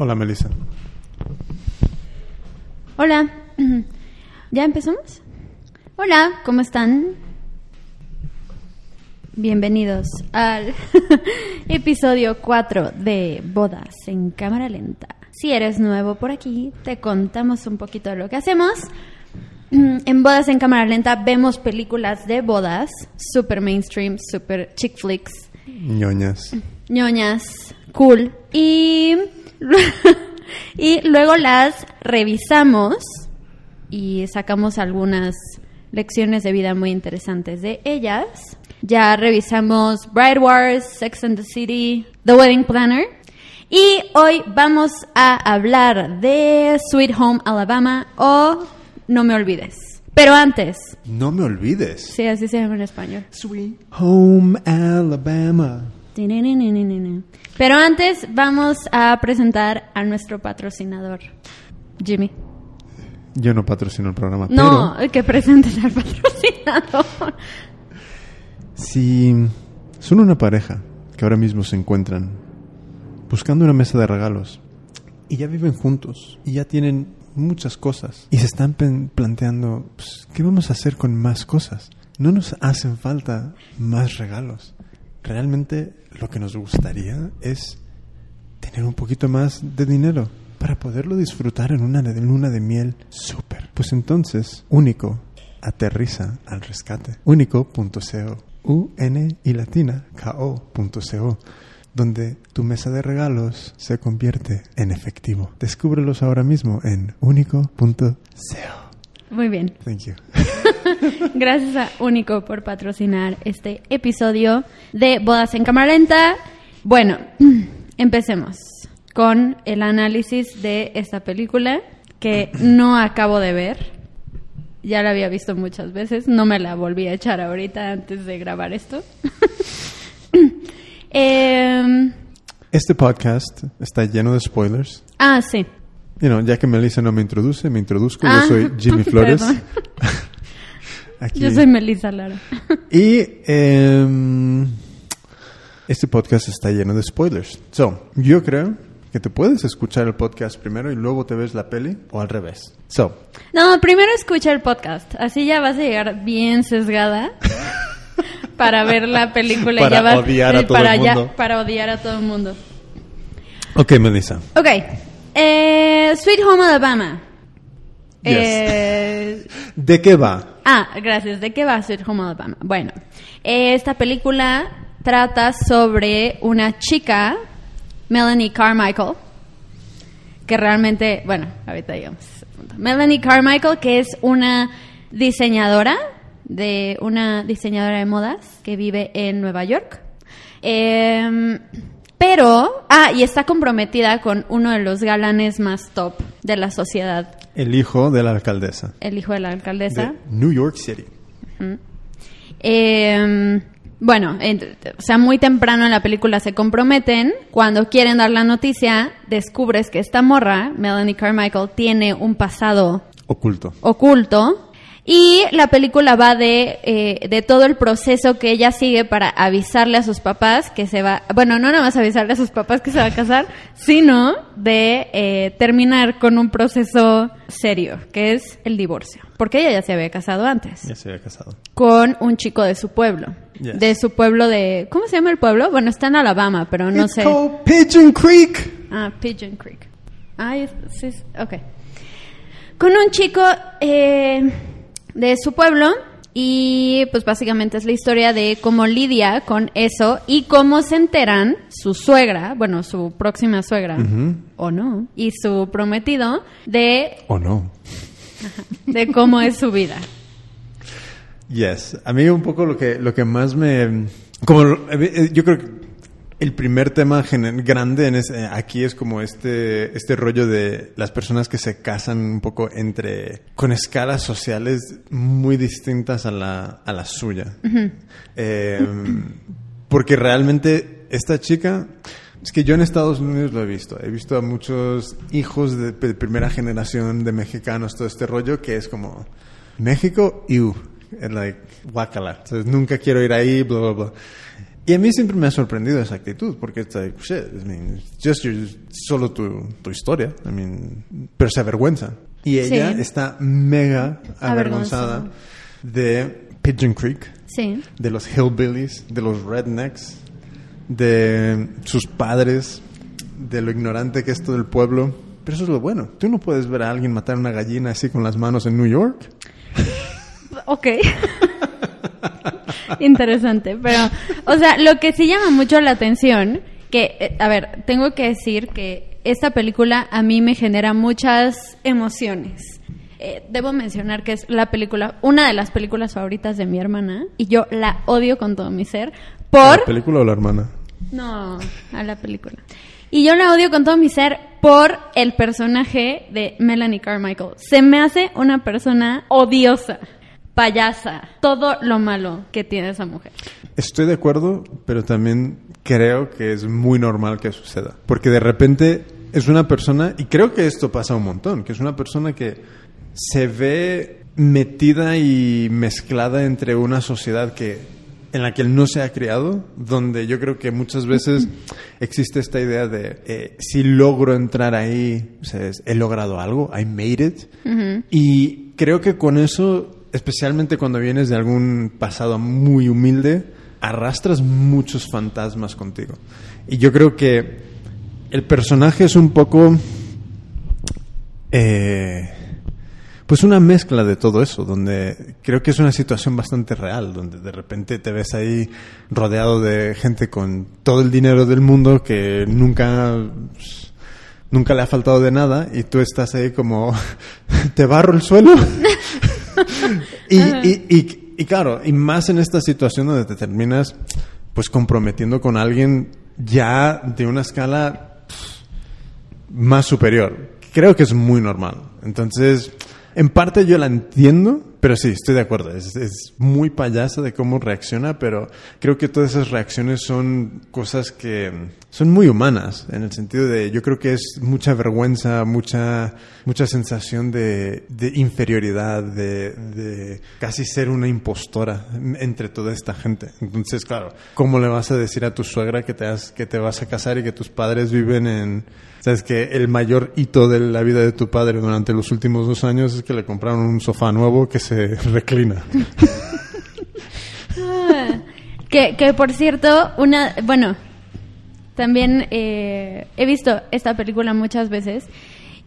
Hola, Melissa. Hola. ¿Ya empezamos? Hola, ¿cómo están? Bienvenidos al episodio 4 de Bodas en Cámara Lenta. Si eres nuevo por aquí, te contamos un poquito de lo que hacemos. En Bodas en Cámara Lenta vemos películas de bodas, super mainstream, super chick flicks, ñoñas. ñoñas, cool. Y, y luego las revisamos y sacamos algunas lecciones de vida muy interesantes de ellas. Ya revisamos Bride Wars, Sex and the City, The Wedding Planner. Y hoy vamos a hablar de Sweet Home Alabama o No me olvides. Pero antes, No me olvides. sí, así se llama en español. Sweet Home Alabama. Pero antes vamos a presentar a nuestro patrocinador, Jimmy. Yo no patrocino el programa, No, pero que presentes al patrocinador. si son una pareja que ahora mismo se encuentran buscando una mesa de regalos y ya viven juntos y ya tienen muchas cosas y se están planteando pues, qué vamos a hacer con más cosas. No nos hacen falta más regalos. Realmente lo que nos gustaría es tener un poquito más de dinero para poderlo disfrutar en una de- luna de miel súper. Pues entonces, Único aterriza al rescate. Único.co. U-N y latina K-O.co. Donde tu mesa de regalos se convierte en efectivo. Descúbrelos ahora mismo en único.co. Muy bien. Thank you. Gracias a Único por patrocinar este episodio de Bodas en Cámara Lenta. Bueno, empecemos con el análisis de esta película que no acabo de ver. Ya la había visto muchas veces, no me la volví a echar ahorita antes de grabar esto. Em, Este podcast está lleno de spoilers. ah, sí. You know, ya que Melissa no me introduce, me introduzco. Ah, Yo soy Jimmy Flores. Aquí. Yo soy Melissa Lara. Y em, este podcast está lleno de spoilers. So, yo creo que te puedes escuchar el podcast primero y luego te ves la peli o al revés. So, No, primero escucha el podcast. Así ya vas a llegar bien sesgada para ver la película. y Para ya vas- odiar a eh, todo para el ya- mundo. para odiar a todo el mundo. ok, Melissa. Ok. Eh, Sweet Home Alabama. Yes. Eh, ¿De qué va? Ah, gracias. ¿De qué va Sweet Home Alabama? Bueno, eh, esta película trata sobre una chica, Melanie Carmichael, que realmente, bueno, ahorita llegamos. Melanie Carmichael, que es una diseñadora, de una diseñadora de modas que vive en Nueva York. Em, pero, ah, y está comprometida con uno de los galanes más top de la sociedad, El hijo de la alcaldesa el hijo de la alcaldesa. de New York City. Eh, bueno, en- o sea, muy temprano en la película se comprometen. Cuando quieren dar la noticia, descubres que esta morra, Melanie Carmichael, tiene un pasado Oculto. oculto. Y la película va de, eh, de todo el proceso que ella sigue para avisarle a sus papás que se va, bueno, no nada más avisarle a sus papás que se va a casar, sino de eh, terminar con un proceso serio, que es el divorcio. Porque ella ya se había casado antes Ya se había casado. con un chico de su pueblo. Yes. De su pueblo de... ¿Cómo se llama el pueblo? Bueno, está en Alabama, pero no It's sé. called Pigeon Creek. Ah, Pigeon Creek. Ah, sí, ok. Con un chico eh, de su pueblo y pues básicamente es la historia de cómo lidia con eso y cómo se enteran su suegra, bueno, su próxima suegra, o no, y su prometido de, ¿O no? de cómo es su vida. Yes. A mí un poco lo que, lo que más me... Como eh, yo creo que el primer tema grande en ese- aquí es como este, este rollo de las personas que se casan un poco entre... con escalas sociales muy distintas a la, a la suya. Eh, porque realmente esta chica... Es que yo en Estados Unidos lo he visto. He visto a muchos hijos de, de primera generación de mexicanos, todo este rollo que es como México, you, like, guacala. Entonces nunca quiero ir ahí, bla, bla, bla. Y a mí siempre me ha sorprendido esa actitud, porque it's like, shit, I mean, just your- solo tu, tu historia, I mean, pero se avergüenza. Y ella Sí. está mega avergonzada de Pigeon Creek, Sí. de los hillbillies, de los rednecks, de sus padres, de lo ignorante que es todo el pueblo. Pero eso es lo bueno. Tú no puedes ver a alguien matar una gallina así con las manos en New York. Ok. Interesante, pero, o sea, lo que sí llama mucho la atención, que, eh, a ver, tengo que decir que esta película a mí me genera muchas emociones. Eh, debo mencionar que es la película, una de las películas favoritas de mi hermana, y yo la odio con todo mi ser, por... ¿La película o la hermana? No, a la película. Y yo la odio con todo mi ser por el personaje de Melanie Carmichael. Se me hace una persona odiosa, payasa, todo lo malo que tiene esa mujer. Estoy de acuerdo, pero también creo que es muy normal que suceda. Porque de repente es una persona, y creo que esto pasa un montón, que es una persona que se ve metida y mezclada entre una sociedad que en la que él no se ha criado, donde yo creo que muchas veces existe esta idea de eh, si logro entrar ahí, o sea, es, he logrado algo, I made it. Y creo que con eso, especialmente cuando vienes de algún pasado muy humilde, arrastras muchos fantasmas contigo. Y yo creo que el personaje es un poco... eh, pues una mezcla de todo eso, donde creo que es una situación bastante real, donde de repente te ves ahí rodeado de gente con todo el dinero del mundo que nunca nunca le ha faltado de nada y tú estás ahí como te barro el suelo y, y, y, y claro y más en esta situación donde te terminas pues comprometiendo con alguien ya de una escala más superior. Creo que es muy normal. Entonces en parte yo la entiendo, pero sí, estoy de acuerdo. Es, muy payasa de cómo reacciona, pero creo que todas esas reacciones son cosas que son muy humanas, en el sentido de, yo creo que es mucha vergüenza, mucha, mucha sensación de, inferioridad, de, de, casi ser una impostora entre toda esta gente. Entonces, claro, ¿cómo le vas a decir a tu suegra que te, has, que te vas a casar y que tus padres viven en... Sabes que el mayor hito de la vida de tu padre durante los últimos dos años es que le compraron un sofá nuevo que se reclina. Ah, que, que por cierto, una, bueno, también eh, he visto esta película muchas veces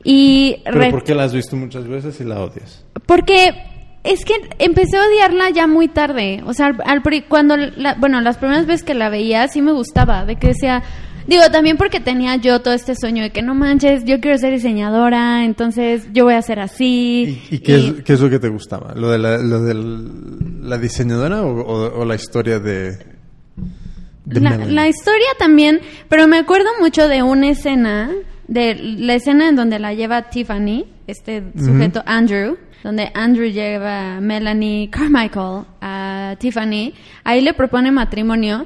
y... ¿Pero por qué la has visto muchas veces y la odias? Porque es que empecé a odiarla ya muy tarde. O sea, al, al, cuando, la, bueno, las primeras veces que la veía sí me gustaba, de que decía... Digo, también porque tenía yo todo este sueño de que no manches, yo quiero ser diseñadora, entonces yo voy a ser así. ¿Y, y, qué, y... Es, qué, Es, lo que te gustaba? ¿Lo de la, lo de la diseñadora o, o, o, la historia de...? la, la, historia también, pero me acuerdo mucho de una escena, de la escena en donde la lleva Tiffany, este sujeto uh -huh. Andrew, donde Andrew lleva a Melanie Carmichael a Tiffany, ahí le propone matrimonio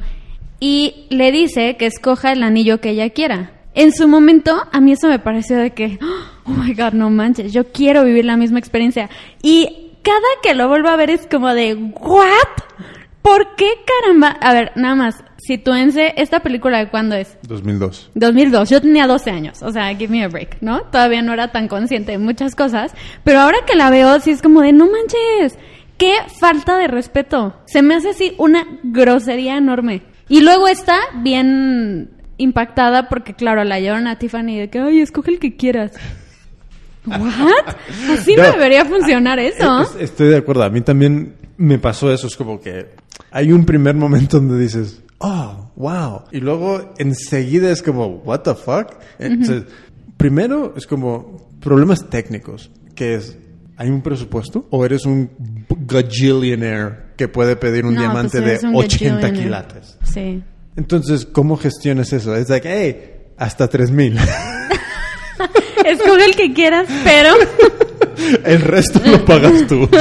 y le dice que escoja el anillo que ella quiera. En su momento, a mí eso me pareció de que, oh my god, no manches, yo quiero vivir la misma experiencia. Y cada que lo vuelvo a ver es como de, ¿what? ¿Por qué caramba? A ver, nada más, sitúense, ¿esta película de cuándo es? 2002. 2002, yo tenía 12 años, o sea, give me a break, ¿no? Todavía no era tan consciente de muchas cosas, pero ahora que la veo, sí es como de, no manches, qué falta de respeto. Se me hace así una grosería enorme. Y luego está bien impactada porque, claro, la llevaron a Tiffany de que, ay, escoge el que quieras. ¿What? Así no, no debería funcionar eso. Es, estoy de acuerdo. A mí también me pasó eso. Es como que hay un primer momento donde dices, oh, wow. Y luego enseguida es como, what the fuck. Entonces, uh -huh. primero es como problemas técnicos, que es, ¿hay un presupuesto? ¿O eres un gajillionaire que puede pedir un no, diamante pues de 80 quilates? Sí. Entonces, ¿cómo gestionas eso? Es like, hey, hasta 3000. Escoge el que quieras, pero. el resto lo pagas tú.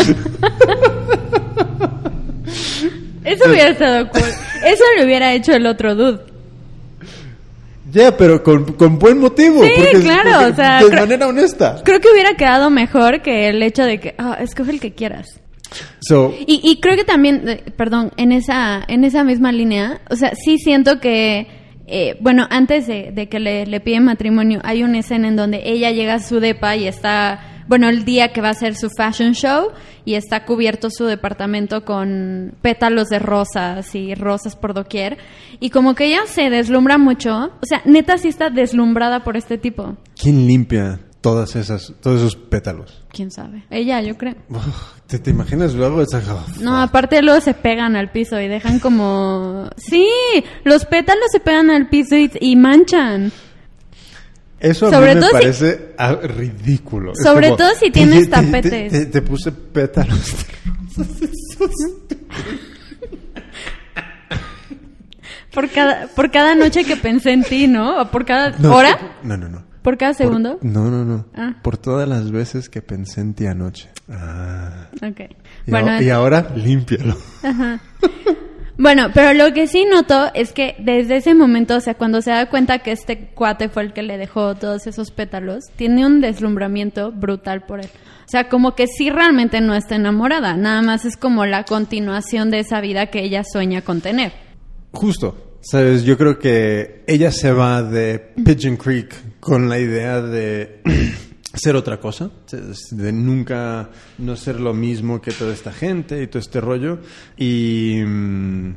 Eso hubiera estado cool. Eso lo hubiera hecho el otro dude. Ya, yeah, pero con, con, buen motivo. Sí, porque, claro, porque o sea. De creo, manera honesta. Creo que hubiera quedado mejor que el hecho de que, ah, escoge el que quieras. So, Y, y creo que también, eh, perdón, en esa, en esa misma línea, o sea, sí siento que, eh, bueno, antes de, de que le, le piden matrimonio, hay una escena en donde ella llega a su depa y está, bueno, el día que va a hacer su fashion show y está cubierto su departamento con pétalos de rosas y rosas por doquier. Y como que ella se deslumbra mucho, o sea, neta sí está deslumbrada por este tipo. ¿quién limpia todas esas, todos esos pétalos? ¿Quién sabe? Ella, yo creo. Uf, ¿Te, te imaginas luego esa... No, aparte luego se pegan al piso y dejan como... Sí, los pétalos se pegan al piso y, y manchan. Eso a Sobre mí me si- parece ah, ridículo. Sobre como, todo si tienes te- te- tapetes. Te, te puse pétalos. Por cada, por cada noche que pensé en ti, ¿no? O por cada No, hora, No, no, no. por cada Por- segundo. no, no, no. Ah. Por todas las veces que pensé en ti anoche. Ah. Ok. Y, Bueno, a- y ahora límpialo. bueno, pero lo que sí noto es que desde ese momento, o sea, cuando se da cuenta que este cuate fue el que le dejó todos esos pétalos, tiene un deslumbramiento brutal por él. O sea, como que sí realmente no está enamorada, nada más es como la continuación de esa vida que ella sueña con tener. Justo. Sabes, yo creo que ella se va de Pigeon Creek con la idea de ser otra cosa, de nunca no ser lo mismo que toda esta gente y todo este rollo. Y. mm,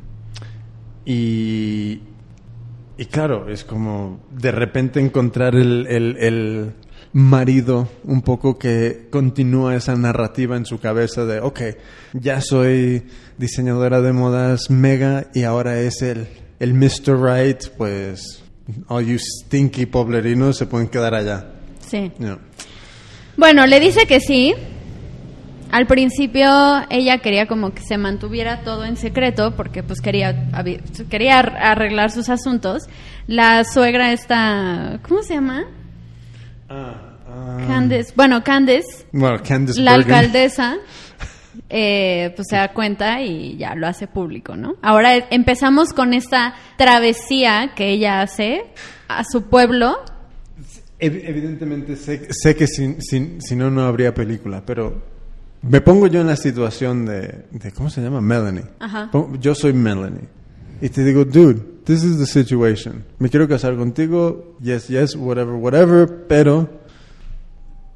Y. Y claro, es como de repente encontrar el, el- el marido un poco que continúa esa narrativa en su cabeza de, ok, ya soy diseñadora de modas mega y ahora es el, el Mr. Right, pues all you stinky poblerinos se pueden quedar allá. Sí. No. Bueno, le dice que sí. Al principio ella quería como que se mantuviera todo en secreto porque pues quería quería ar- arreglar sus asuntos. La suegra está, ¿cómo se llama? Candice. Bueno, Candice, Bueno, Candice la Bergen. alcaldesa, eh, pues se da cuenta y ya lo hace público, ¿no? Ahora empezamos con esta travesía que ella hace a su pueblo. Ev- Evidentemente sé, sé que si, si- si no, no habría película, pero me pongo yo en la situación de, de ¿cómo se llama? Melanie. Ajá. Yo soy Melanie. Y te digo, dude, this is the situation. Me quiero casar contigo, yes, yes, whatever, whatever, pero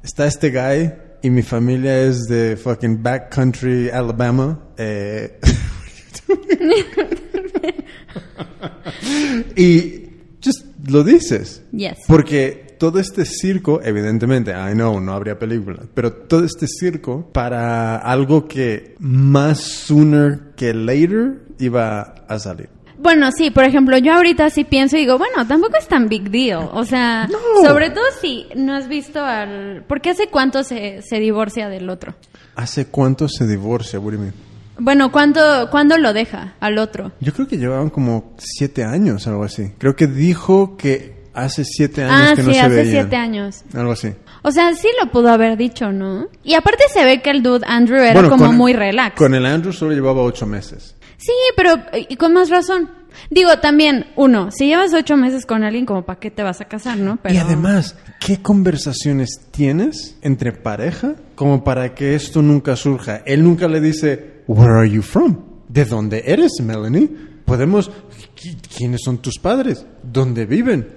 está este guy y mi familia es de fucking backcountry Alabama. Eh, y just lo dices. Yes. Porque todo este circo, evidentemente, I know, no habría película, pero todo este circo para algo que más sooner que later iba a salir. Bueno, sí, por ejemplo, yo ahorita sí pienso y digo, bueno, tampoco es tan big deal. O sea, No. sobre todo si no has visto al... Porque hace cuánto se, se divorcia del otro. ¿Hace cuánto se divorcia, what do you mean? Bueno, ¿cuándo, ¿cuándo lo deja al otro? Yo creo que llevaban como siete años, algo así. Creo que dijo que hace siete años Ah, que sí, no se hace veían. siete años. Algo así. O sea, sí lo pudo haber dicho, ¿no? Y aparte se ve que el dude Andrew era Bueno, como muy relax. Con el Andrew solo llevaba ocho meses. Sí, pero y con más razón. Digo, también, uno, si llevas ocho meses con alguien, como para qué te vas a casar, ¿no? Pero... Y además, ¿qué conversaciones tienes entre pareja como para que esto nunca surja? Él nunca le dice, Where are you from? ¿De dónde eres, Melanie? Podemos... ¿qui- ¿Quiénes son tus padres? ¿Dónde viven?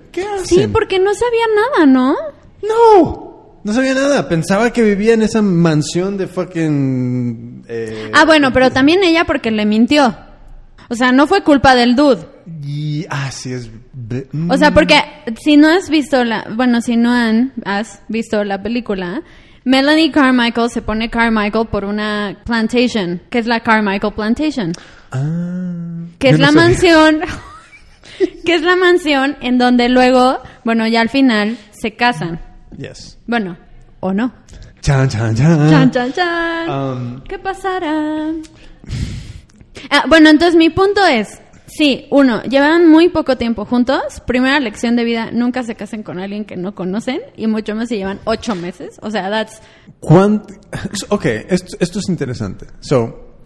Sí, porque no sabía nada, ¿no? ¡No! No sabía nada. Pensaba que vivía en esa mansión de fucking... eh, Ah, bueno, pero también ella porque le mintió. O sea, no fue culpa del dude. Y... Ah, sí, es... be- O sea, porque si no has visto la, bueno, si no han, has visto la película, Melanie Carmichael se pone Carmichael por una plantation, que es la Carmichael Plantation, Ah, que es no la sabía. mansión, que es la mansión en donde luego, bueno, ya al final se casan. Yes. Bueno, o no. Chan, chan, chan. Chan, chan, chan. Um, ¿Qué pasará? Ah, bueno, entonces mi punto es, sí, uno, llevan muy poco tiempo juntos. Primera lección de vida, nunca se casen con alguien que no conocen y mucho más si llevan ocho meses. O sea, that's... ¿Cuánto? Ok, esto, esto es interesante. So,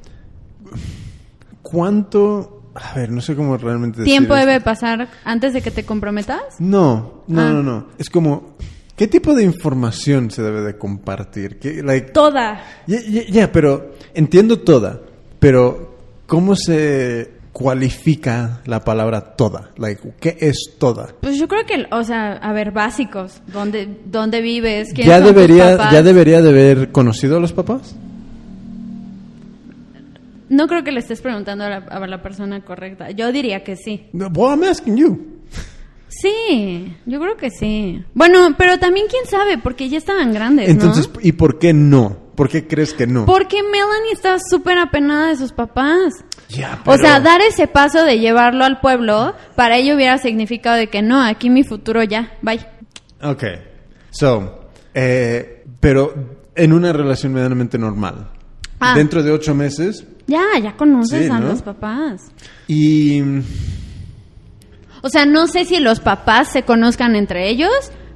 ¿cuánto? A ver, no sé cómo realmente ¿Tiempo esto. debe pasar antes de que te comprometas? No, no, Ah. no, no. Es como ¿Qué tipo de información se debe de compartir? ¿Qué, like, Toda. Ya, ya, pero entiendo toda, pero ¿cómo se cualifica la palabra toda? Like, ¿qué es toda? Pues yo creo que, o sea, a ver, básicos. ¿Dónde, dónde vives? ¿Quiénes ¿Ya son tus debería, papás? ¿Ya debería de haber conocido a los papás? No creo que le estés preguntando a la, a la persona correcta. Yo diría que sí. No, Well, I'm asking you. Sí, yo creo que sí. Bueno, pero también quién sabe, porque ya estaban grandes, ¿no? Entonces, ¿y por qué no? ¿Por qué crees que no? Porque Melanie está súper apenada de sus papás. Ya, O pero- sea, dar ese paso de llevarlo al pueblo, para ella hubiera significado de que no, aquí mi futuro ya, bye. Ok. So, eh, pero en una relación medianamente normal. Ah. Dentro de ocho meses Ya, ya conoces Sí, a ¿no? los papás. y... O sea, no sé si los papás se conozcan entre ellos,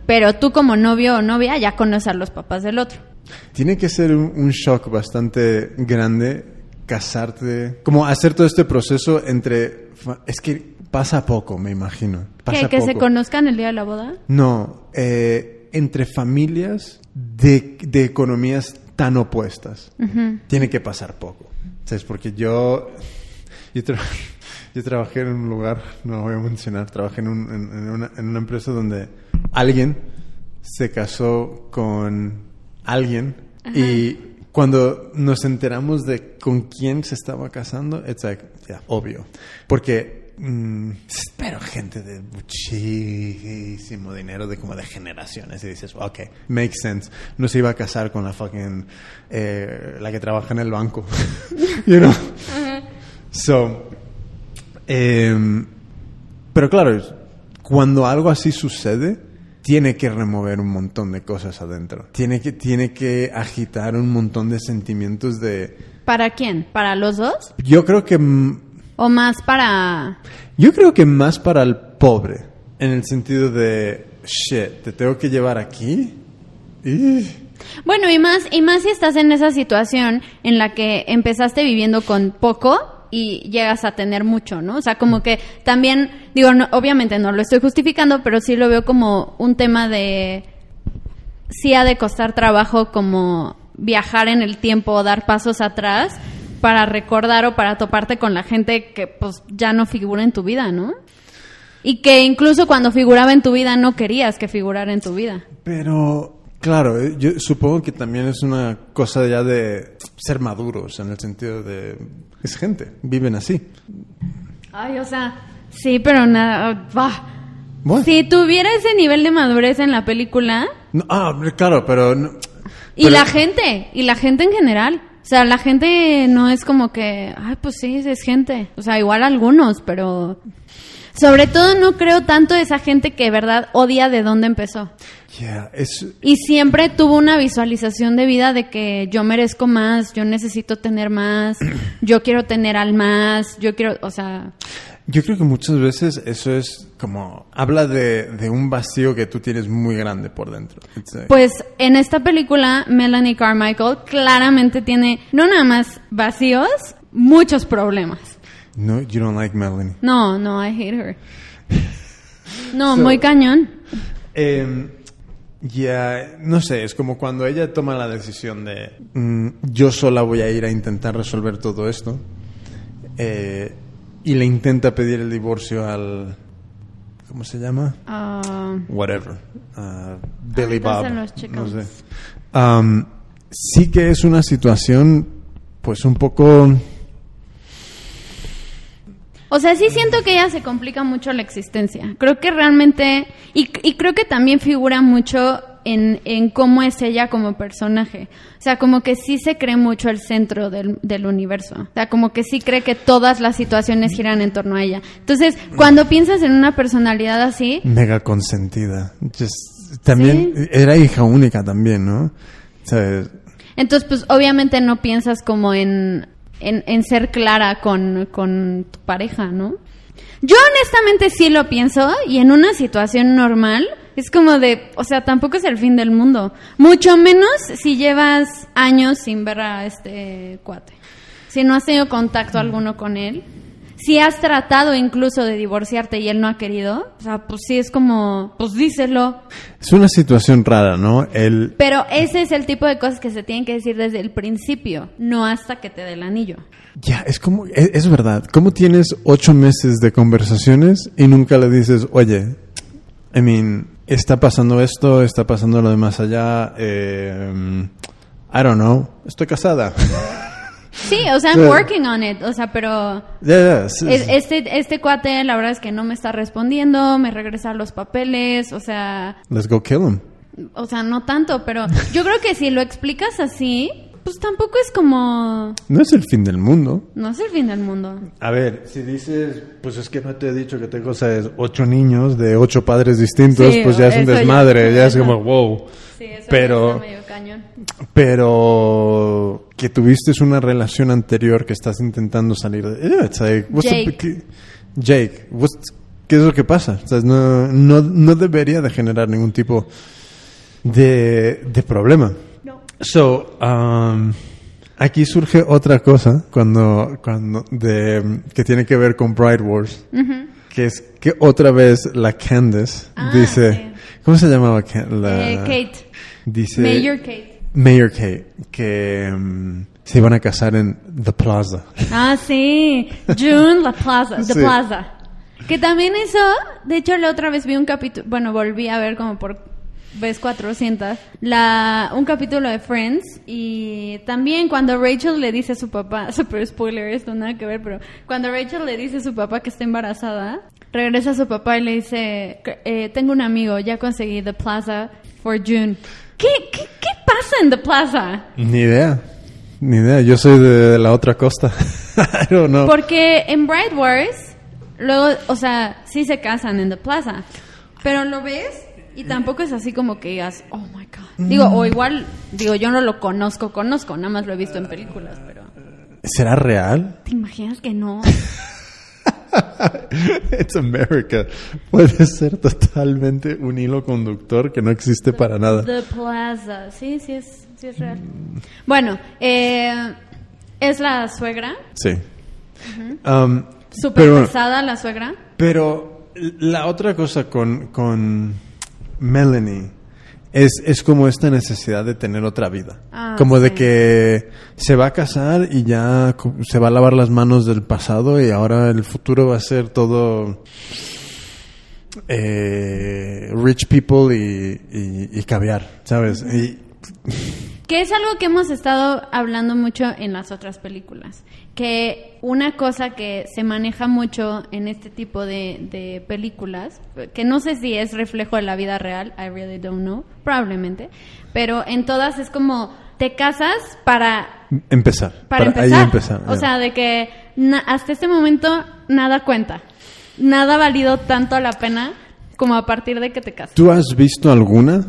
pero tú como novio o novia ya conoces a los papás del otro. Tiene que ser un, un shock bastante grande casarte, como hacer todo este proceso entre... Es que pasa poco, me imagino. Pasa ¿Que, que se conozcan el día de la boda? No, eh, entre familias de, de economías tan opuestas. Tiene que pasar poco. ¿Sabes? Porque yo, yo, tra- yo trabajé en un lugar, no lo voy a mencionar, trabajé en, un- en- en una, en una empresa donde alguien se casó con alguien y cuando nos enteramos de con quién se estaba casando, it's like, yeah, obvio. Porque, mm, pero gente de muchísimo dinero, de como de generaciones, y dices, ok, makes sense. No se iba a casar con la fucking, eh, la que trabaja en el banco. you know? So, em, pero claro, cuando algo así sucede, tiene que remover un montón de cosas adentro. Tiene que, tiene que agitar un montón de sentimientos de... ¿Para quién? ¿Para los dos? Yo creo que... ¿O más para...? Yo creo que más para el pobre, en el sentido de, shit, te tengo que llevar aquí. Y... Bueno, y más, y más si estás en esa situación en la que empezaste viviendo con poco y llegas a tener mucho, ¿no? O sea, como que también, digo, no- obviamente no lo estoy justificando, pero sí lo veo como un tema de, sí ha de costar trabajo como viajar en el tiempo, dar pasos atrás para recordar o para toparte con la gente que pues ya no figura en tu vida, ¿no? Y que incluso cuando figuraba en tu vida no querías que figurara en tu vida. Pero, claro, eh, yo supongo que también es una cosa ya de ser maduros, en el sentido de... Es gente, viven así. Ay, o sea, sí, pero nada. What? Si tuviera ese nivel de madurez en la película No, ah, claro, pero... no- y pero- la gente, y la gente en general, o sea, la gente no es como que, ay, pues sí, es gente, o sea, igual algunos, pero sobre todo no creo tanto esa gente que de verdad odia de dónde empezó. Yeah, es... Y siempre tuvo una visualización de vida de que yo merezco más, yo necesito tener más, yo quiero tener al más, yo quiero, o sea, Yo creo que muchas veces eso es como... Habla de, de un vacío que tú tienes muy grande por dentro. Like- Pues en esta película, Melanie Carmichael claramente tiene no nada más vacíos, muchos problemas. no, you don't like Melanie. No, no, I hate her. No, So- muy cañón. Eh, ya, no sé, es como cuando ella toma la decisión de mm, yo sola voy a ir a intentar resolver todo esto eh, y le intenta pedir el divorcio al ¿cómo se llama? Ah, Whatever, uh, Billy Ahorita Bob, no sé. Um, sí que es una situación, pues un poco o sea, sí siento que ella se complica mucho la existencia. Creo que realmente, y, y creo que también figura mucho en, en cómo es ella como personaje. O sea, como que sí se cree mucho el centro del, del universo. O sea, como que sí cree que todas las situaciones giran en torno a ella. Entonces, cuando piensas en una personalidad así, mega consentida. Just- también era hija única también, ¿no? ¿Sabes? Entonces, pues obviamente no piensas como en, en, en ser clara con, con tu pareja, ¿no? Yo honestamente sí lo pienso y en una situación normal es como de, o sea, tampoco es el fin del mundo. Mucho menos si llevas años sin ver a este cuate. Si no has tenido contacto alguno con él. si has tratado incluso de divorciarte y él no ha querido, o sea, pues sí es como, pues díselo. Es una situación rara, ¿no? El, Pero ese es el tipo de cosas que se tienen que decir desde el principio, no hasta que te dé el anillo. ya, es como, es, es verdad. ¿Cómo tienes ocho meses de conversaciones y nunca le dices, oye, I mean, está pasando esto, está pasando lo de más allá, eh, I don't know, estoy casada. Sí, o sea, I'm working on it, o sea, pero sí, sí. este, este cuate la verdad es que no me está respondiendo, me regresa los papeles, o sea, Let's go kill him. o sea, no tanto, pero yo creo que si lo explicas así, pues tampoco es como, No es el fin del mundo. no es el fin del mundo. A ver, si dices, pues es que no te he dicho que tengo ¿sabes? ocho niños de ocho padres distintos, Sí, pues ya es un ya- desmadre, ya es como, wow. Sí, eso Pero- medio cañón. Pero que tuviste una relación anterior que estás intentando salir de... Yeah, it's like, what's the Jake. big- Jake, what's- ¿qué es lo que pasa? O sea, no, no, no debería de generar ningún tipo de, de problema. So, um, aquí surge otra cosa cuando, cuando de, que tiene que ver con Bride Wars, que es que otra vez la Candace Ah, dice, sí. ¿cómo se llamaba la- Eh, Kate, Dice Mayor Kate. Mayor Kate que um, se iban a casar en The Plaza. Ah, sí. June La Plaza. The Sí. Plaza. Que también eso, de hecho la otra vez vi un capítulo, bueno, volví a ver como por vez 400, la, un capítulo de Friends y también cuando Rachel le dice a su papá, super spoiler esto, nada que ver, pero cuando Rachel le dice a su papá que está embarazada, regresa a su papá y le dice, eh, tengo un amigo, ya conseguí The Plaza for June. ¿Qué, qué, qué pasa en The Plaza? Ni idea. Ni idea. Yo soy de la otra costa. I don't know. Porque en Bright Wars, luego, o sea, sí se casan en The Plaza, pero lo ves y tampoco es así como que digas, oh my god. Digo, o igual, digo, yo no lo conozco, conozco, nada más lo he visto en películas, pero ¿Será real? ¿te imaginas que no? It's America. Puede ser totalmente un hilo conductor que no existe para nada. The Plaza, sí, sí es, sí es real. Bueno, eh, es la suegra, Sí. Um, pero, pesada la suegra. pero la otra cosa con, con Melanie es, es como esta necesidad de tener otra vida. Ah, como de que se va a casar y ya se va a lavar las manos del pasado y ahora el futuro va a ser todo eh, rich people y, y, y caviar, ¿sabes? Y Que es algo que hemos estado hablando mucho en las otras películas. Que una cosa que se maneja mucho en este tipo de, de películas, que no sé si es reflejo de la vida real, I really don't know, probablemente, pero en todas es como te casas para, empezar. para, ahí empezar. empezar, o sea, de que na- hasta este momento nada cuenta. Nada ha valido tanto la pena como a partir de que te casas. ¿Tú has visto alguna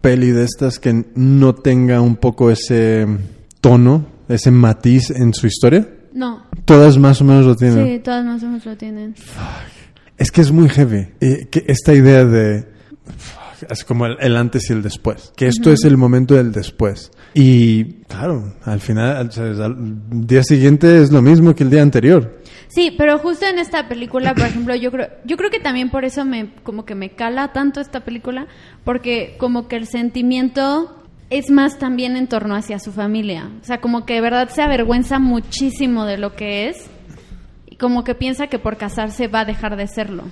peli de estas que no tenga un poco ese tono, ese matiz en su historia? No. Todas más o menos lo tienen. Sí, todas más o menos lo tienen. Es que es muy heavy. eh, que esta idea de. Es como el, el antes y el después. Que esto es el momento del después. Y claro, al final, al, al día siguiente es lo mismo que el día anterior. Sí, pero justo en esta película, por ejemplo, yo creo, yo creo que también por eso me, como que me cala tanto esta película, porque como que el sentimiento es más también en torno hacia su familia. O sea, como que de verdad se avergüenza muchísimo de lo que es y como que piensa que por casarse va a dejar de serlo.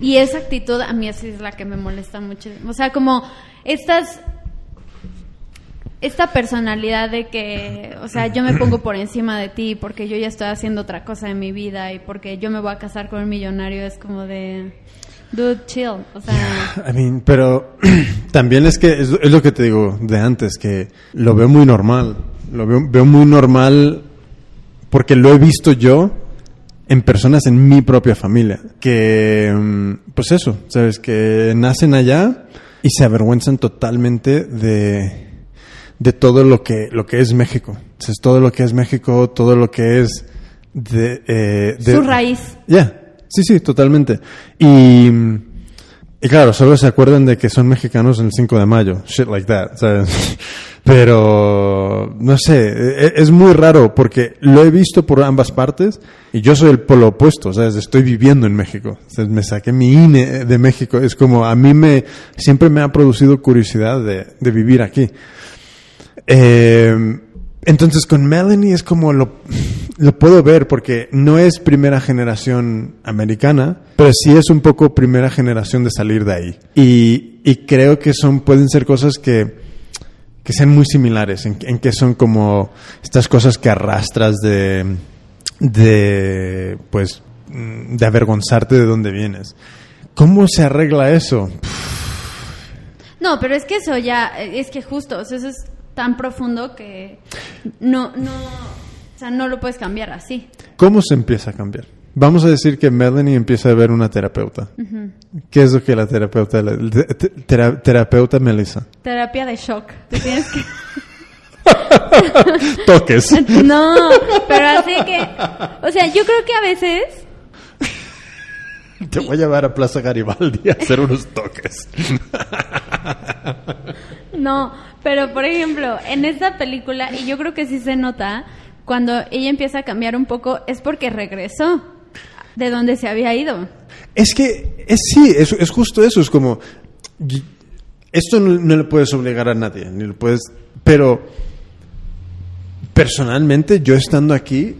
Y esa actitud a mí así es la que me molesta mucho. O sea, como estas esta personalidad de que, o sea, yo me pongo por encima de ti porque yo ya estoy haciendo otra cosa en mi vida y porque yo me voy a casar con un millonario es como de dude chill, o sea, I mean, pero también es que es, lo que te digo de antes, que lo veo muy normal. Lo veo, veo muy normal porque lo he visto yo en personas en mi propia familia. Que, mm, pues eso, ¿sabes? Que nacen allá y se avergüenzan totalmente de, de todo lo que, lo que es México. Entonces, todo lo que es México, todo lo que es de... eh, de- su raíz. ya, sí, sí, totalmente. Y Y claro, solo se acuerdan de que son mexicanos el 5 de mayo, shit like that. ¿sabes? Pero, no sé, e- es muy raro porque lo he visto por ambas partes y yo soy el polo opuesto, ¿sabes? Estoy viviendo en México. Sea, me saqué mi INE de México. Es como, a mí me, siempre me ha producido curiosidad de, de vivir aquí. Eh, entonces con Melanie es como lo, puedo ver porque no es primera generación americana, pero sí es un poco primera generación de salir de ahí. Y, creo que son, pueden ser cosas que, que sean muy similares, en, que son como estas cosas que arrastras de, de, pues, de avergonzarte de dónde vienes. ¿Cómo se arregla eso? No, pero es que eso ya, es que justo, eso es tan profundo que no, no, o sea, no lo puedes cambiar así. ¿Cómo se empieza a cambiar? Vamos a decir que Melanie empieza a ver una terapeuta. ¿Qué es lo que la terapeuta, te- tera- terapeuta Melissa? Terapia de shock. Te tienes que... Toques. No, pero así que, o sea, yo creo que a veces Te voy a llevar a Plaza Garibaldi a hacer unos toques. No, pero por ejemplo, en esta película, y yo creo que sí se nota, cuando ella empieza a cambiar un poco, es porque regresó de donde se había ido. Es que, es sí, es, es justo eso. Es como, esto no, no le puedes obligar a nadie, ni lo puedes, pero personalmente yo estando aquí,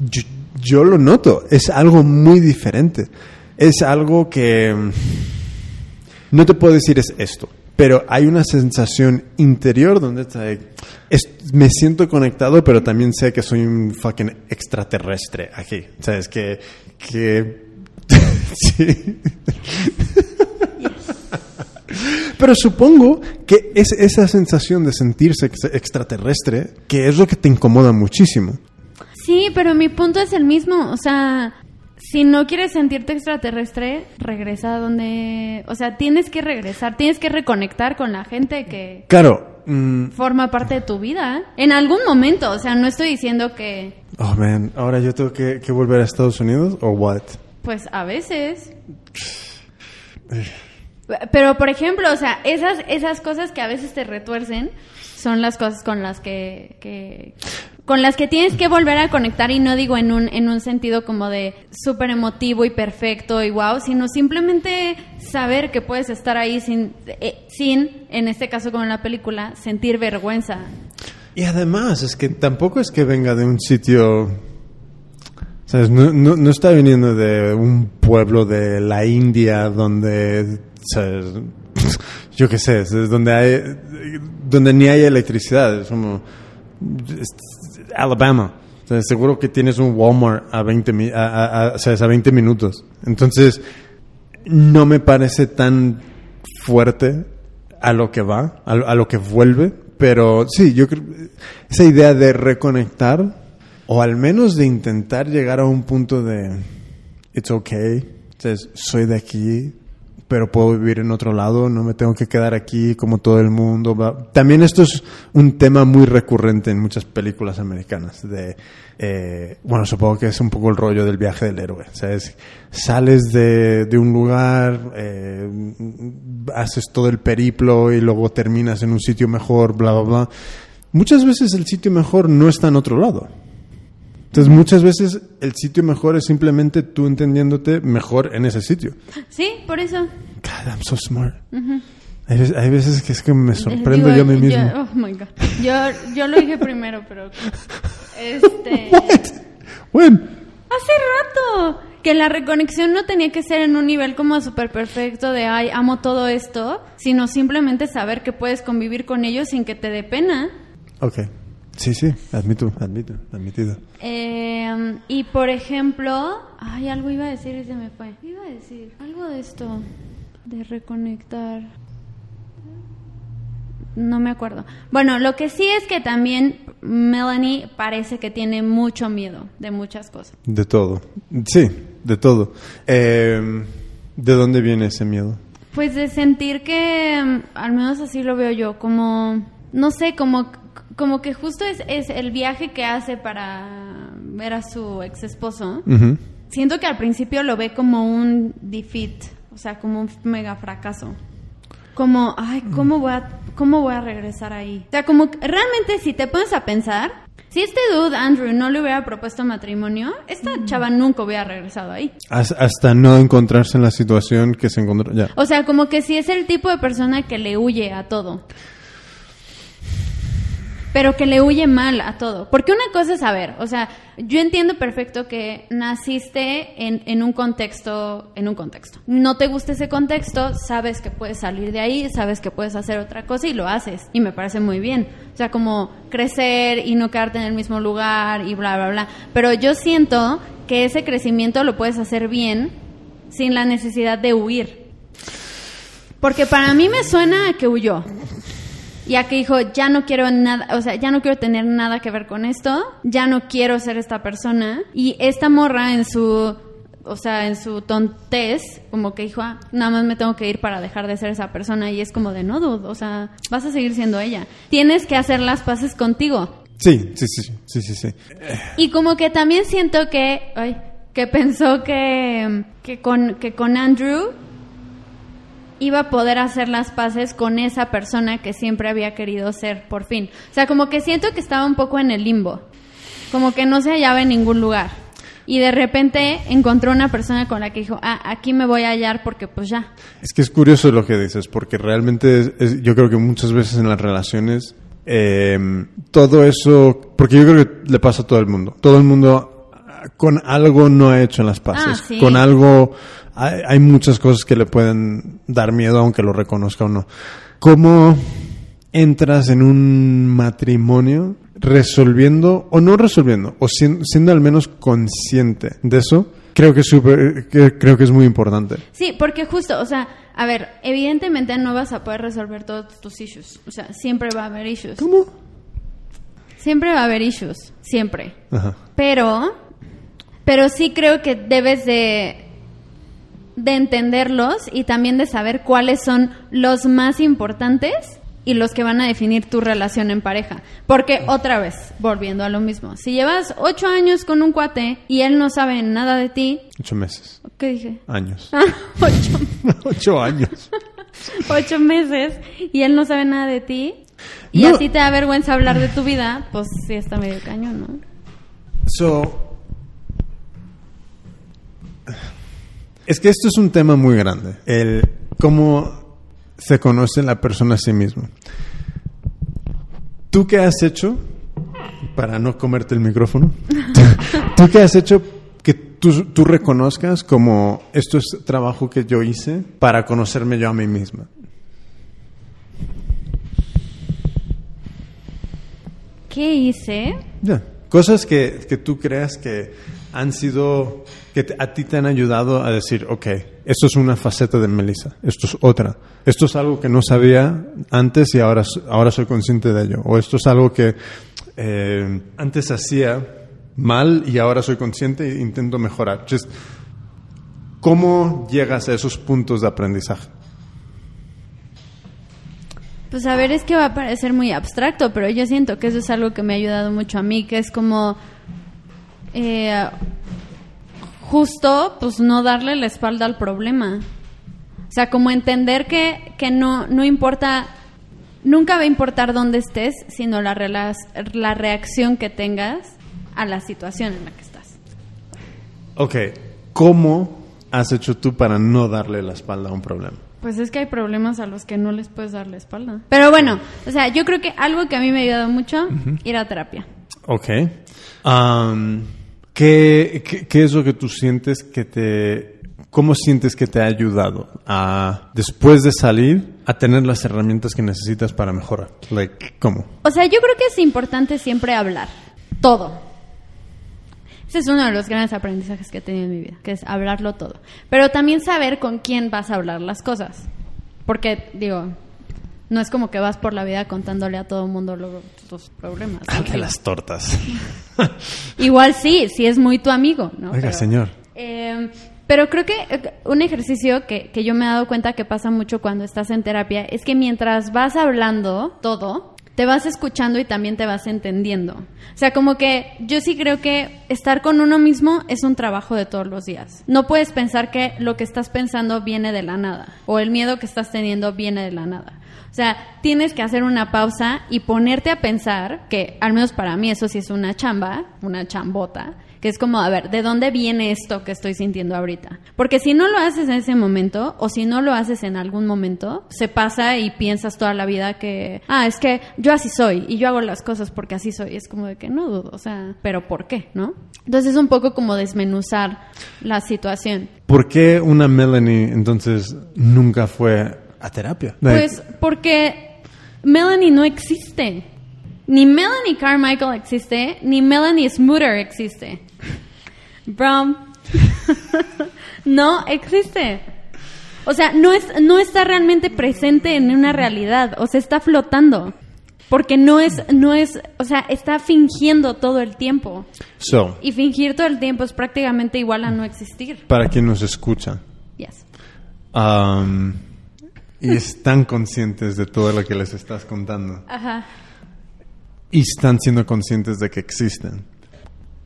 yo, yo lo noto. Es algo muy diferente. Es algo que mm, no te puedo decir es esto, pero hay una sensación interior donde está, es- me siento conectado, pero también sé que soy un fucking extraterrestre aquí. ¿Sabes? Que, que sí. Pero supongo que es esa sensación de sentirse ex- extraterrestre que es lo que te incomoda muchísimo. Sí, pero mi punto es el mismo, o sea, si no quieres sentirte extraterrestre, regresa a donde, o sea, tienes que regresar, tienes que reconectar con la gente que Claro. mm, forma parte de tu vida en algún momento, o sea, no estoy diciendo que oh, man. Ahora yo tengo que, que volver a Estados Unidos o what? Pues a veces. Pero por ejemplo, o sea, esas, esas cosas que a veces te retuercen son las cosas con las que, que- con las que tienes que volver a conectar y no digo en un, en un sentido como de súper emotivo y perfecto y wow, sino simplemente saber que puedes estar ahí sin, eh, sin, en este caso como en la película, sentir vergüenza. Y además, es que tampoco es que venga de un sitio. ¿sabes? No, no, no está viniendo de un pueblo de la India donde. ¿sabes? Yo qué sé, donde hay. donde ni hay electricidad. Es como. Alabama. O sea, seguro que tienes un Walmart a 20, mi- a, a- a- a 20 minutos. Entonces, no me parece tan fuerte a lo que va, a, a lo que vuelve, pero sí, yo creo esa idea de reconectar o al menos de intentar llegar a un punto de it's okay, entonces, soy de aquí, pero puedo vivir en otro lado, no me tengo que quedar aquí como todo el mundo. También esto es un tema muy recurrente en muchas películas americanas. De, eh, bueno, supongo que es un poco el rollo del viaje del héroe. ¿sabes? Sales de, de un lugar, eh, haces todo el periplo y luego terminas en un sitio mejor, bla, bla, bla. Muchas veces el sitio mejor no está en otro lado. Entonces muchas veces el sitio mejor es simplemente tú entendiéndote mejor en ese sitio. Sí, por eso. God, I'm so smart. hay, veces, hay veces que es que me sorprendo Digo, yo a mí mismo. oh my God. Yo, yo lo dije primero, pero. Este. Bueno, Hace rato. Que la reconexión no tenía que ser en un nivel como súper perfecto de, ay, amo todo esto, sino simplemente saber que puedes convivir con ellos sin que te dé pena. ok. Sí, sí, admito, admito, admitido. Eh, y por ejemplo, ay, algo iba a decir y se me fue. Iba a decir algo de esto, de reconectar. No me acuerdo. Bueno, lo que sí es que también Melanie parece que tiene mucho miedo de muchas cosas. De todo. Sí, de todo. Eh, ¿De dónde viene ese miedo? Pues de sentir que, mm, al menos así lo veo yo, como, no sé, como, como que justo es, es el viaje que hace para ver a su ex esposo. Siento que al principio lo ve como un defeat, o sea, como un mega fracaso. Como, ay, ¿cómo voy a, cómo voy a regresar ahí? O sea, como que realmente si te pones a pensar, si este dude, Andrew, no le hubiera propuesto matrimonio, esta chava nunca hubiera regresado ahí. Has- Hasta no encontrarse en la situación que se encontró. Ya. O sea, como que si es el tipo de persona que le huye a todo. Pero que le huye mal a todo. Porque una cosa es saber, o sea, yo entiendo perfecto que naciste en, en un contexto, en un contexto. No te gusta ese contexto, sabes que puedes salir de ahí, sabes que puedes hacer otra cosa y lo haces. Y me parece muy bien. O sea, como crecer y no quedarte en el mismo lugar y bla, bla, bla. Pero yo siento que ese crecimiento lo puedes hacer bien sin la necesidad de huir. Porque para mí me suena a que huyó. Y a que dijo, ya no quiero nada, o sea, ya no quiero tener nada que ver con esto, ya no quiero ser esta persona. Y esta morra en su, o sea, en su tontez, como que dijo, ah, nada más me tengo que ir para dejar de ser esa persona. Y es como de, no, dude, o sea, vas a seguir siendo ella. Tienes que hacer las paces contigo. Sí, sí, sí, sí, sí, sí. Y como que también siento que, ay, que pensó que, que, con, que con Andrew iba a poder hacer las paces con esa persona que siempre había querido ser por fin. O sea, como que siento que estaba un poco en el limbo, como que no se hallaba en ningún lugar. Y de repente encontró una persona con la que dijo, ah, aquí me voy a hallar porque pues ya. Es que es curioso lo que dices, porque realmente es- es- yo creo que muchas veces en las relaciones eh, todo eso, porque yo creo que le pasa a todo el mundo. Todo el mundo ah, con algo no ha hecho en las paces. Ah, sí. Con algo hay, hay muchas cosas que le pueden dar miedo aunque lo reconozca o no. ¿Cómo entras en un matrimonio resolviendo o no resolviendo o sien- siendo al menos consciente de eso? Creo que es súper- que- creo que es muy importante. Sí, porque justo, o sea, a ver, evidentemente no vas a poder resolver todos tus issues. O sea, siempre va a haber issues. ¿Cómo? Siempre va a haber issues, siempre. Ajá. Pero, pero sí creo que debes de, de entenderlos y también de saber cuáles son los más importantes y los que van a definir tu relación en pareja. Porque otra vez, volviendo a lo mismo, si llevas ocho años con un cuate y él no sabe nada de ti, Ocho meses. ¿qué dije? Años. Ah, ocho, Ocho años. ocho meses y él no sabe nada de ti y No. a ti te da vergüenza hablar de tu vida, pues sí está medio cañón, ¿no? So, es que esto es un tema muy grande. El cómo se conoce la persona a sí misma. ¿Tú qué has hecho para no comerte el micrófono? ¿Tú qué has hecho que tú, tú reconozcas como esto es trabajo que yo hice para conocerme yo a mí misma? ¿Qué hice? Ya. Cosas que, que tú creas que han sido, que a ti te han ayudado a decir, ok, esto es una faceta de Melissa, esto es otra, esto es algo que no sabía antes y ahora, ahora soy consciente de ello, o esto es algo que eh, antes hacía mal y ahora soy consciente e intento mejorar. ¿Cómo llegas a esos puntos de aprendizaje? Pues a ver, es que va a parecer muy abstracto, pero yo siento que eso es algo que me ha ayudado mucho a mí, que es como eh, justo, pues no darle la espalda al problema. O sea, como entender que, que no, no importa, nunca va a importar dónde estés, sino la, rela- la reacción que tengas a la situación en la que estás. Ok, ¿cómo has hecho tú para no darle la espalda a un problema? Pues es que hay problemas a los que no les puedes dar la espalda. Pero bueno, o sea, yo creo que algo que a mí me ha ayudado mucho, ir a terapia. Ok. ¿Qué, qué, es lo que tú sientes que te... ¿Cómo sientes que te ha ayudado a, después de salir, a tener las herramientas que necesitas para mejorar? Like, ¿Cómo? O sea, yo creo que es importante siempre hablar. Todo. Ese es uno de los grandes aprendizajes que he tenido en mi vida, que es hablarlo todo. Pero también saber con quién vas a hablar las cosas. Porque, digo, no es como que vas por la vida contándole a todo el mundo lo- tus problemas. ¿no? Ante las tortas. Igual sí, si es muy tu amigo, ¿no? Oiga, señor. eh, pero creo que eh, un ejercicio que, que yo me he dado cuenta que pasa mucho cuando estás en terapia es que mientras vas hablando todo, te vas escuchando y también te vas entendiendo. O sea, como que yo sí creo que estar con uno mismo es un trabajo de todos los días. No puedes pensar que lo que estás pensando viene de la nada o el miedo que estás teniendo viene de la nada. O sea, tienes que hacer una pausa y ponerte a pensar, que al menos para mí eso sí es una chamba, una chambota, que es como, a ver, ¿de dónde viene esto que estoy sintiendo ahorita? Porque si no lo haces en ese momento, o si no lo haces en algún momento, se pasa y piensas toda la vida que, ah, es que yo así soy y yo hago las cosas porque así soy. Es como de que no dudo, o sea, pero ¿por qué? ¿No? Entonces es un poco como desmenuzar la situación. ¿Por qué una Melanie entonces nunca fue a terapia? Pues porque Melanie no existe. Ni Melanie Carmichael existe, ni Melanie Smoother existe. Bro, no existe. O sea, no, es, no está realmente presente en una realidad, o sea, está flotando. Porque no es, no es, o sea, está fingiendo todo el tiempo. So, Y fingir todo el tiempo es prácticamente igual a no existir. para quien nos escucha, Yes. um, y están conscientes de todo lo que les estás contando, Ajá. y están siendo conscientes de que existen.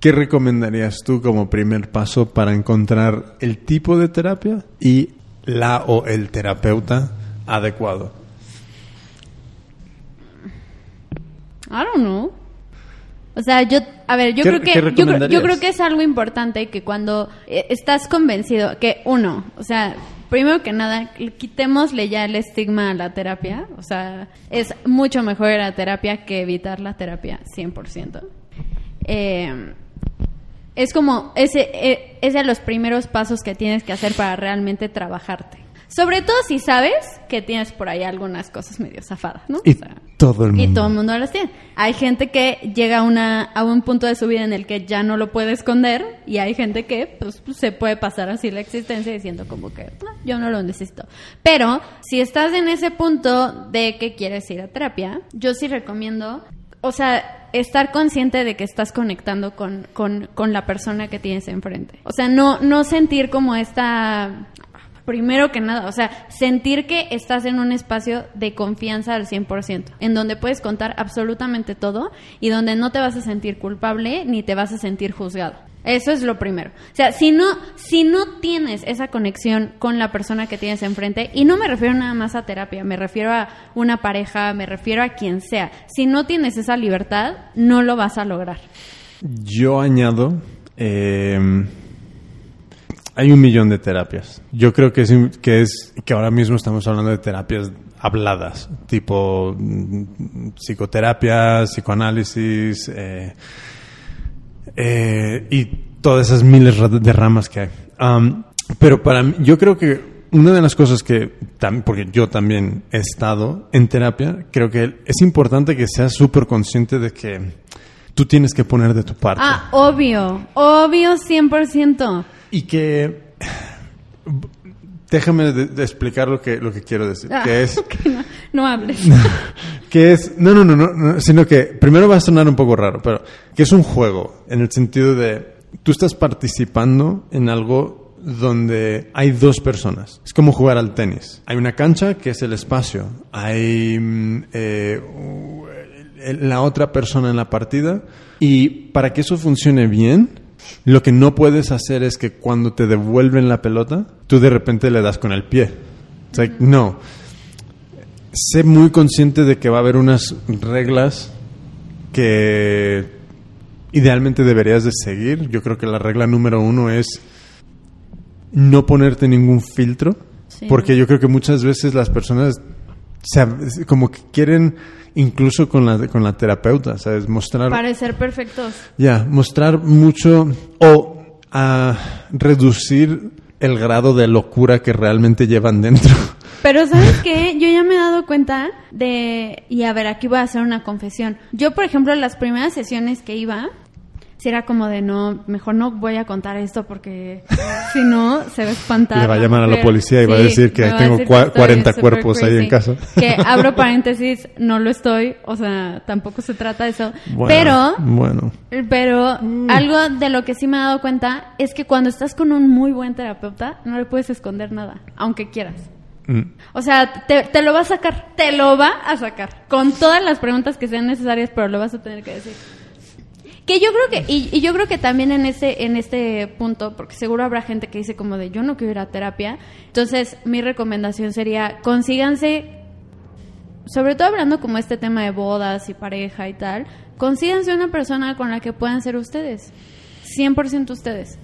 ¿Qué recomendarías tú como primer paso para encontrar el tipo de terapia y la o el terapeuta adecuado? I don't know. O sea, yo, a ver, yo ¿Qué- creo que yo creo, yo creo que es algo importante que cuando eh, estás convencido que uno, o sea, primero que nada, quitémosle ya el estigma a la terapia, o sea, es mucho mejor la terapia que evitar la terapia 100%. Eh, es como ese eh, es de los primeros pasos que tienes que hacer para realmente trabajarte. Sobre todo si sabes que tienes por ahí algunas cosas medio zafadas, ¿no? Y O sea, todo el mundo. y todo el mundo las tiene. Hay gente que llega a, una, a un punto de su vida en el que ya no lo puede esconder y hay gente que pues, pues, se puede pasar así la existencia diciendo como que "Ah, yo no lo necesito. Pero si estás en ese punto de que quieres ir a terapia, yo sí recomiendo, o sea, estar consciente de que estás conectando con, con, con la persona que tienes enfrente. O sea, no, no sentir como esta Primero que nada, o sea, sentir que estás en un espacio de confianza al 100%, en donde puedes contar absolutamente todo y donde no te vas a sentir culpable ni te vas a sentir juzgado. Eso es lo primero. O sea, si no, si no tienes esa conexión con la persona que tienes enfrente, y no me refiero nada más a terapia, me refiero a una pareja, me refiero a quien sea. Si no tienes esa libertad, no lo vas a lograr. Yo añado, eh, hay un millón de terapias. Yo creo que es, que es que ahora mismo estamos hablando de terapias habladas, tipo mm, psicoterapia, psicoanálisis eh, eh, y todas esas miles de ramas que hay. Pero para mí, yo creo que una de las cosas que, porque yo también he estado en terapia, creo que es importante que seas súper consciente de que tú tienes que poner de tu parte. Ah, obvio, obvio 100%. Y que... Déjame de, de explicar lo que, lo que quiero decir. Ah, Que es... no, no hables. que es no, no, no, no, no, sino que primero va a sonar un poco raro, pero que es un juego en el sentido de tú estás participando en algo donde hay dos personas. Es como jugar al tenis. Hay una cancha que es el espacio. Hay mm, eh, la otra persona en la partida y para que eso funcione bien. Lo que no puedes hacer es que cuando te devuelven la pelota, tú de repente le das con el pie. It's like, no sé muy consciente de que va a haber unas reglas que idealmente deberías de seguir. Yo creo que la regla número uno es no ponerte ningún filtro, Sí. porque yo creo que muchas veces las personas se- como que quieren, incluso con la, con la terapeuta, ¿sabes? Mostrar... Parecer perfectos. Ya, mostrar mucho o a reducir el grado de locura que realmente llevan dentro. Pero ¿sabes qué? Yo ya me he dado cuenta de... Y a ver, aquí voy a hacer una confesión. Yo, por ejemplo, las primeras sesiones que iba, si era como de no, mejor no voy a contar esto porque si no se va a espantar. Le va a llamar a la policía y va a decir que tengo decir cua- estoy 40 súper cuerpos ahí en casa. Que abro paréntesis, no lo estoy, o sea, tampoco se trata de eso. Bueno, Pero Bueno. Pero algo de lo que sí me he dado cuenta es que cuando estás con un muy buen terapeuta, no le puedes esconder nada, aunque quieras. Mm. O sea, te, te lo va a sacar, te lo va a sacar. Con todas las preguntas que sean necesarias, pero lo vas a tener que decir. Que yo creo que, y, y yo creo que también en este, en este punto, porque seguro habrá gente que dice como de yo no quiero ir a terapia. Entonces, mi recomendación sería consíganse, sobre todo hablando como este tema de bodas y pareja y tal, consíganse una persona con la que puedan ser ustedes. 100% ustedes.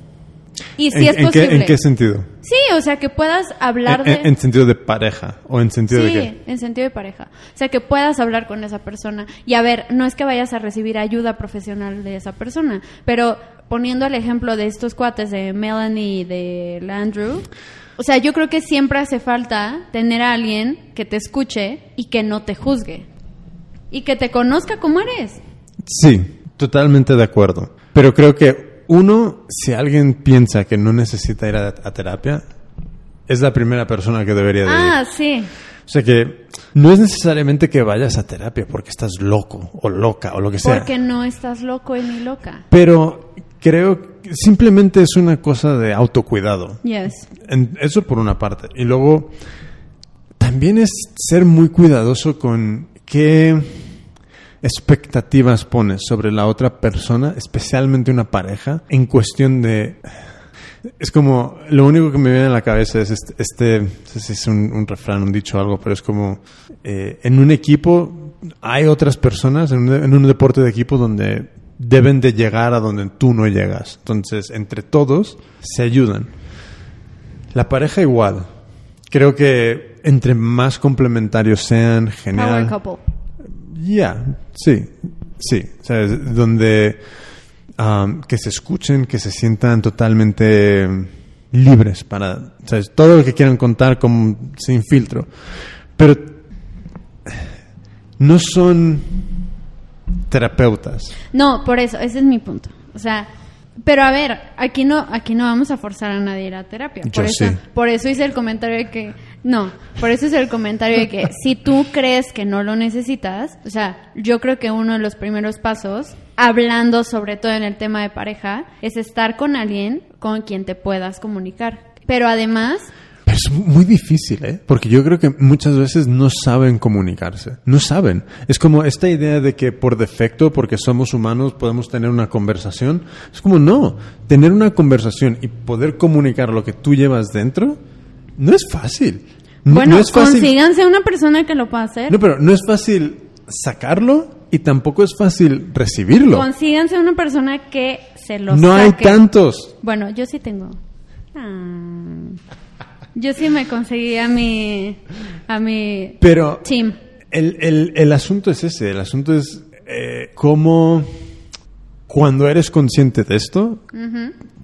Y si ¿En, es en qué, posible. ¿En qué sentido? Sí, o sea, que puedas hablar En, de... en- en sentido de pareja o en sentido de Sí, qué? en sentido de pareja. O sea, que puedas hablar con esa persona. Y a ver, no es que vayas a recibir ayuda profesional de esa persona, pero poniendo el ejemplo de estos cuates de Melanie y de Landrew, o sea, yo creo que siempre hace falta tener a alguien que te escuche y que no te juzgue. Y que te conozca como eres. Sí, totalmente de acuerdo. Pero creo que uno, si alguien piensa que no necesita ir a, a terapia, es la primera persona que debería de ir. Ah, sí. O sea que no es necesariamente que vayas a terapia porque estás loco o loca o lo que sea. Porque no estás loco ni loca. Pero creo que simplemente es una cosa de autocuidado. Yes. En- eso por una parte. Y luego, también es ser muy cuidadoso con qué expectativas pones sobre la otra persona, especialmente una pareja, en cuestión de... Es como, lo único que me viene a la cabeza es este, este no sé si es un, refrán, un dicho o algo, pero es como, eh, en un equipo hay otras personas, en un, deporte de equipo donde deben de llegar a donde tú no llegas. Entonces, entre todos se ayudan. La pareja igual. Creo que entre más complementarios sean, genial. couple. Ya, sí, sí. O sea, es donde um, que se escuchen, que se sientan totalmente libres para, ¿sabes? Todo lo que quieran contar como sin filtro. Pero no son terapeutas. No, por eso, ese es mi punto. O sea, pero a ver, aquí no, aquí no vamos a forzar a nadie a ir a terapia. Por Yo eso, sí. por eso hice el comentario de que, no, por eso hice el comentario de que si tú crees que no lo necesitas, o sea, yo creo que uno de los primeros pasos, hablando sobre todo en el tema de pareja, es estar con alguien con quien te puedas comunicar. Pero además, es muy difícil, ¿eh? Porque yo creo que muchas veces no saben comunicarse. No saben. Es como esta idea de que por defecto, porque somos humanos, podemos tener una conversación. Es como no. Tener una conversación y poder comunicar lo que tú llevas dentro no es fácil. No, bueno, no es fácil. consíganse una persona que lo pueda hacer. No, pero no es fácil sacarlo y tampoco es fácil recibirlo. Consíganse una persona que se lo No hay tantos. Bueno, yo sí tengo. Ah. Yo sí me conseguí a mi a mi Pero team. El, el- el asunto es ese, el asunto es eh, cómo cuando eres consciente de esto,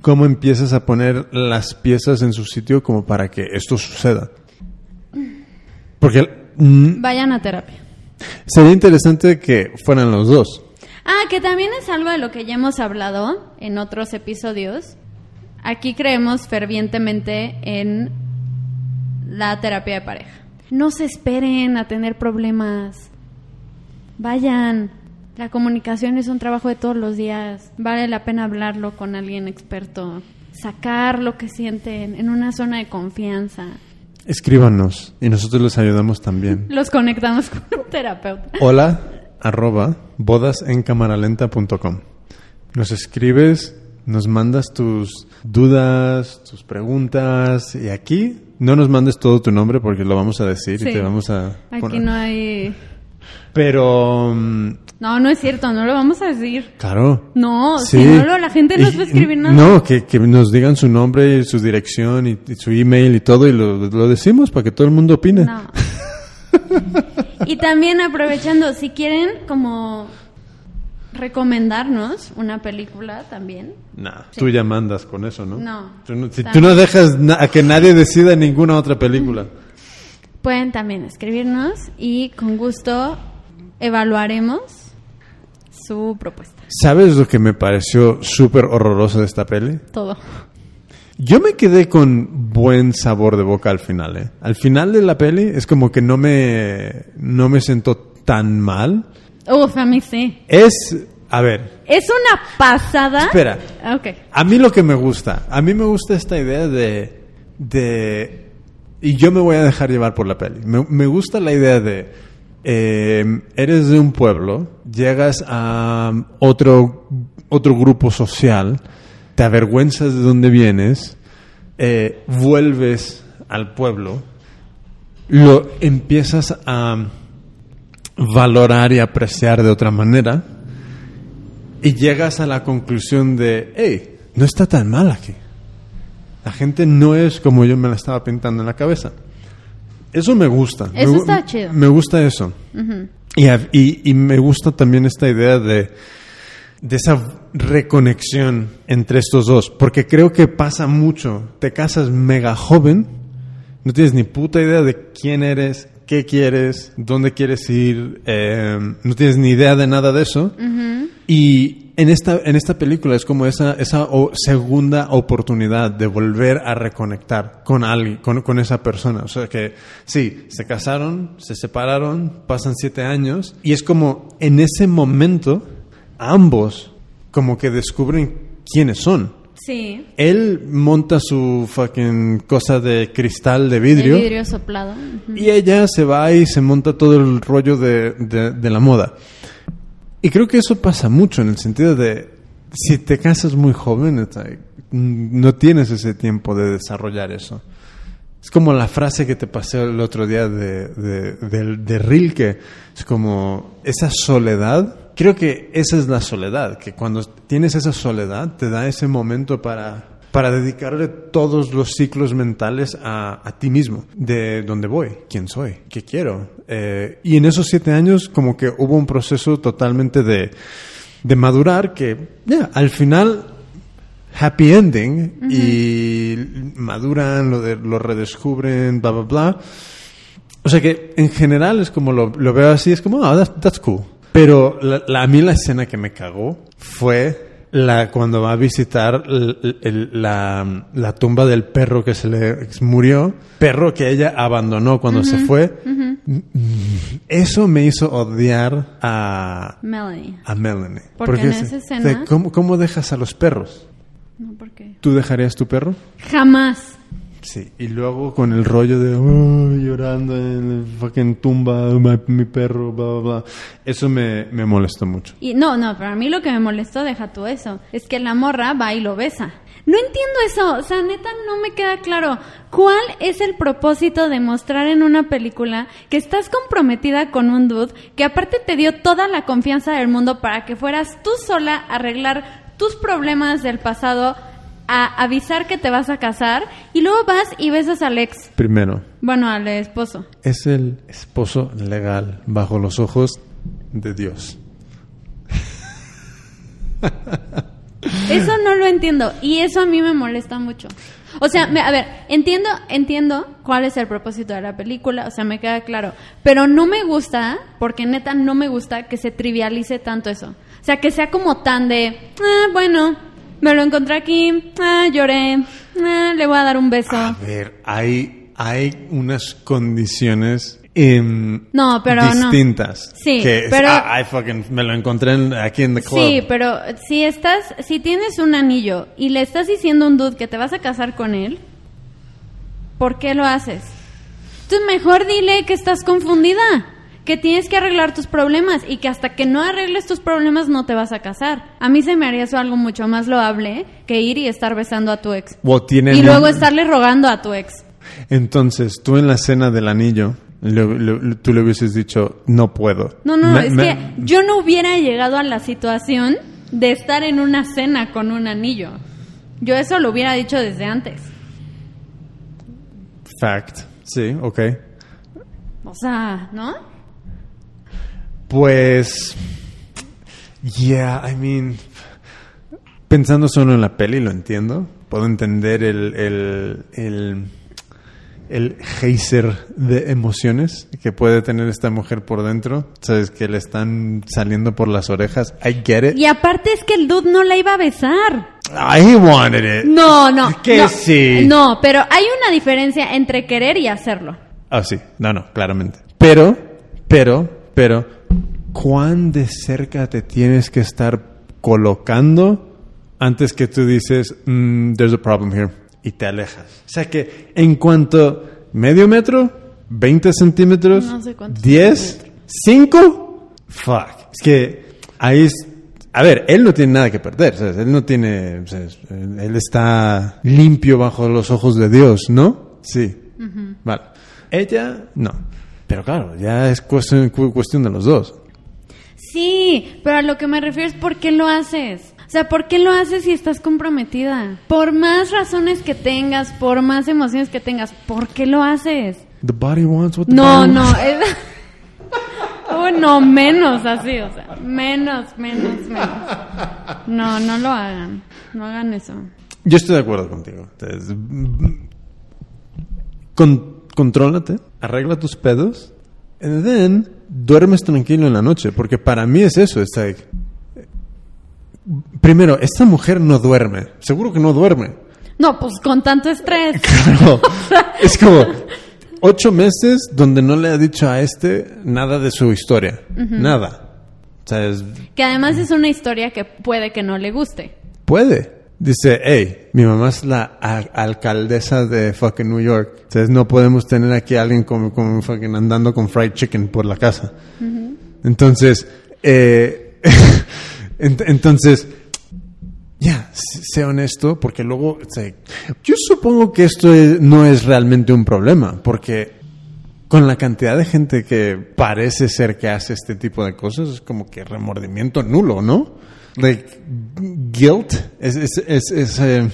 cómo empiezas a poner las piezas en su sitio como para que esto suceda. Porque mm, Vayan a terapia. sería interesante que fueran los dos. Ah, que también es algo de lo que ya hemos hablado en otros episodios. Aquí creemos fervientemente en la terapia de pareja. No se esperen a tener problemas. Vayan. La comunicación es un trabajo de todos los días. Vale la pena hablarlo con alguien experto. Sacar lo que sienten en una zona de confianza. Escríbanos y nosotros les ayudamos también. Los conectamos con un terapeuta. Hola arroba bodasencamaralenta.com Nos escribes, nos mandas tus dudas, tus preguntas y aquí no nos mandes todo tu nombre porque lo vamos a decir Sí. y te vamos a Aquí poner. no hay... Pero mm, No, no es cierto, no lo vamos a decir. claro. No, Sí. si no lo- la gente nos va a escribir nada. No, que, que nos digan su nombre y su dirección y, y su email y todo y lo, lo decimos para que todo el mundo opine. No. y también aprovechando, si quieren como recomendarnos una película también. Nah, tú ya mandas con eso, ¿no? No. Tú no- si tú no dejas a que nadie decida ninguna otra película. Pueden también escribirnos y con gusto evaluaremos su propuesta. ¿Sabes lo que me pareció súper horroroso de esta peli? Todo. Yo me quedé con buen sabor de boca al final, ¿eh? Al final de la peli es como que no me, no me sentó tan mal. Uf, a mí sí. Es, a ver, Es una pasada. espera. Ok. A mí lo que me gusta, a mí me gusta esta idea de, de y yo me voy a dejar llevar por la peli. Me, me gusta la idea de, eh, eres de un pueblo, llegas a otro, otro grupo social, te avergüenzas de dónde vienes, eh, vuelves al pueblo, lo empiezas a valorar y apreciar de otra manera y llegas a la conclusión de, hey, no está tan mal aquí. La gente no es como yo me la estaba pintando en la cabeza. Eso me gusta. Eso me, está chido. Me gusta eso. y me gusta también esta idea de, de esa reconexión entre estos dos. Porque creo que pasa mucho. Te casas mega joven, no tienes ni puta idea de quién eres, qué quieres, dónde quieres ir, eh, no tienes ni idea de nada de eso. Y en esta, en esta película es como esa, esa o- segunda oportunidad de volver a reconectar con alguien, con, con esa persona. O sea que sí, se casaron, se separaron, pasan siete años y es como en ese momento ambos como que descubren quiénes son. Sí. Él monta su fucking cosa de cristal de vidrio. vidrio soplado. Y ella se va y se monta todo el rollo de, de- de la moda. Y creo que eso pasa mucho en el sentido de, si te casas muy joven, no tienes ese tiempo de desarrollar eso. Es como la frase que te pasé el otro día de, de, de- de Rilke. Es como esa soledad. Creo que esa es la soledad, que cuando tienes esa soledad te da ese momento para, para dedicarle todos los ciclos mentales a, a ti mismo. De dónde voy, quién soy, qué quiero. Eh, y en esos siete años como que hubo un proceso totalmente de, de madurar que ya, al final happy ending y maduran, lo, de- lo redescubren, bla, bla, bla. O sea que en general es como lo, lo veo así, es como, ah, that's, that's cool. Pero la, la- a mí la escena que me cagó fue la cuando va a visitar el- el- la, la tumba del perro que se le murió, perro que ella abandonó cuando se fue. Eso me hizo odiar a, Melanie. a Melanie. Porque en es- esa de escena- ¿cómo, ¿Cómo dejas a los perros? No, ¿por qué? ¿Tú dejarías tu perro? Jamás. Sí. Y luego con el rollo de "Oh, llorando en la fucking tumba, mi perro, bla, bla, bla. Eso me, me molestó mucho. Y no, no, para mí lo que me molestó, deja tú eso, es que la morra va y lo besa. No entiendo eso, o sea, neta no me queda claro. ¿Cuál es el propósito de mostrar en una película que estás comprometida con un dude que aparte te dio toda la confianza del mundo para que fueras tú sola a arreglar tus problemas del pasado, a avisar que te vas a casar y luego vas y besas al ex, Primero, bueno, al esposo? es el esposo legal bajo los ojos de Dios. Eso no lo entiendo y eso a mí me molesta mucho. O sea, me- a ver, entiendo, entiendo cuál es el propósito de la película, o sea, me queda claro, pero no me gusta, porque neta no me gusta que se trivialice tanto eso. O sea, que sea como tan de, ah, bueno, me lo encontré aquí, ah, lloré, ah, le voy a dar un beso. A ver, hay, hay unas condiciones No, pero no. distintas. Sí, que pero- "Ah, I fucking me lo encontré en- aquí en the club. Sí, pero si estás, si tienes un anillo y le estás diciendo a un dude que te vas a casar con él, ¿por qué lo haces? Entonces mejor dile que estás confundida, que tienes que arreglar tus problemas y que hasta que no arregles tus problemas no te vas a casar. A mí se me haría eso algo mucho más loable que ir y estar besando a tu ex. Y luego estarle rogando a tu ex. Entonces, tú en la escena del anillo, le- le- tú le hubieses dicho, no puedo. No, no, Me- es me- que yo no hubiera llegado a la situación de estar en una cena con un anillo. Yo eso lo hubiera dicho desde antes. Fact. Sí, ok. O sea, ¿no? Pues. Yeah, I mean. Pensando solo en la peli, lo entiendo. Puedo entender el. el, el el geyser de emociones que puede tener esta mujer por dentro, sabes que le están saliendo por las orejas. I get it. Y aparte es que el dude no la iba a besar. I wanted it. No, no. Que no, sí. No, pero hay una diferencia entre querer y hacerlo. Ah, sí, no, no, claramente. Pero, pero, pero, ¿cuán de cerca te tienes que estar colocando antes que tú dices, "Mm, there's a problem here? Y te alejas. O sea que en cuanto ¿Medio metro? ¿20 centímetros? No sé cuántos ¿10? centímetros. ¿Cinco? Fuck. Es que ahí es... A ver, él no tiene nada que perder. ¿sabes? Él no tiene... Él está limpio bajo los ojos de Dios, ¿no? Sí. Vale. Ella, no. Pero claro, ya es cuestión, cu- cuestión de los dos. Sí, pero a lo que me refiero es por qué lo haces. O sea, ¿por qué lo haces si estás comprometida? Por más razones que tengas, por más emociones que tengas, ¿por qué lo haces? The body wants what the No, body no, es... Oh, no, menos así, o sea, menos, menos, menos. No, no lo hagan, no hagan eso. Yo estoy de acuerdo contigo. Entonces, con- contrólate, arregla tus pedos, and then duermes tranquilo en la noche, porque para mí es eso. Es like, primero, esta mujer no duerme, seguro que no duerme. No, pues con tanto estrés. Claro. es como ocho meses donde no le ha dicho a este nada de su historia, nada. O sea, es- Que además es una historia que puede que no le guste. Puede. Dice, hey, mi mamá es la alcaldesa de fucking New York. Entonces no podemos tener aquí a alguien como, como fucking andando con fried chicken por la casa. Entonces, eh, entonces, ya, sé sé honesto, porque luego, sea, yo supongo que esto es- no es realmente un problema, porque con la cantidad de gente que parece ser que hace este tipo de cosas, es como que remordimiento nulo, ¿no? Like, guilt es, eh,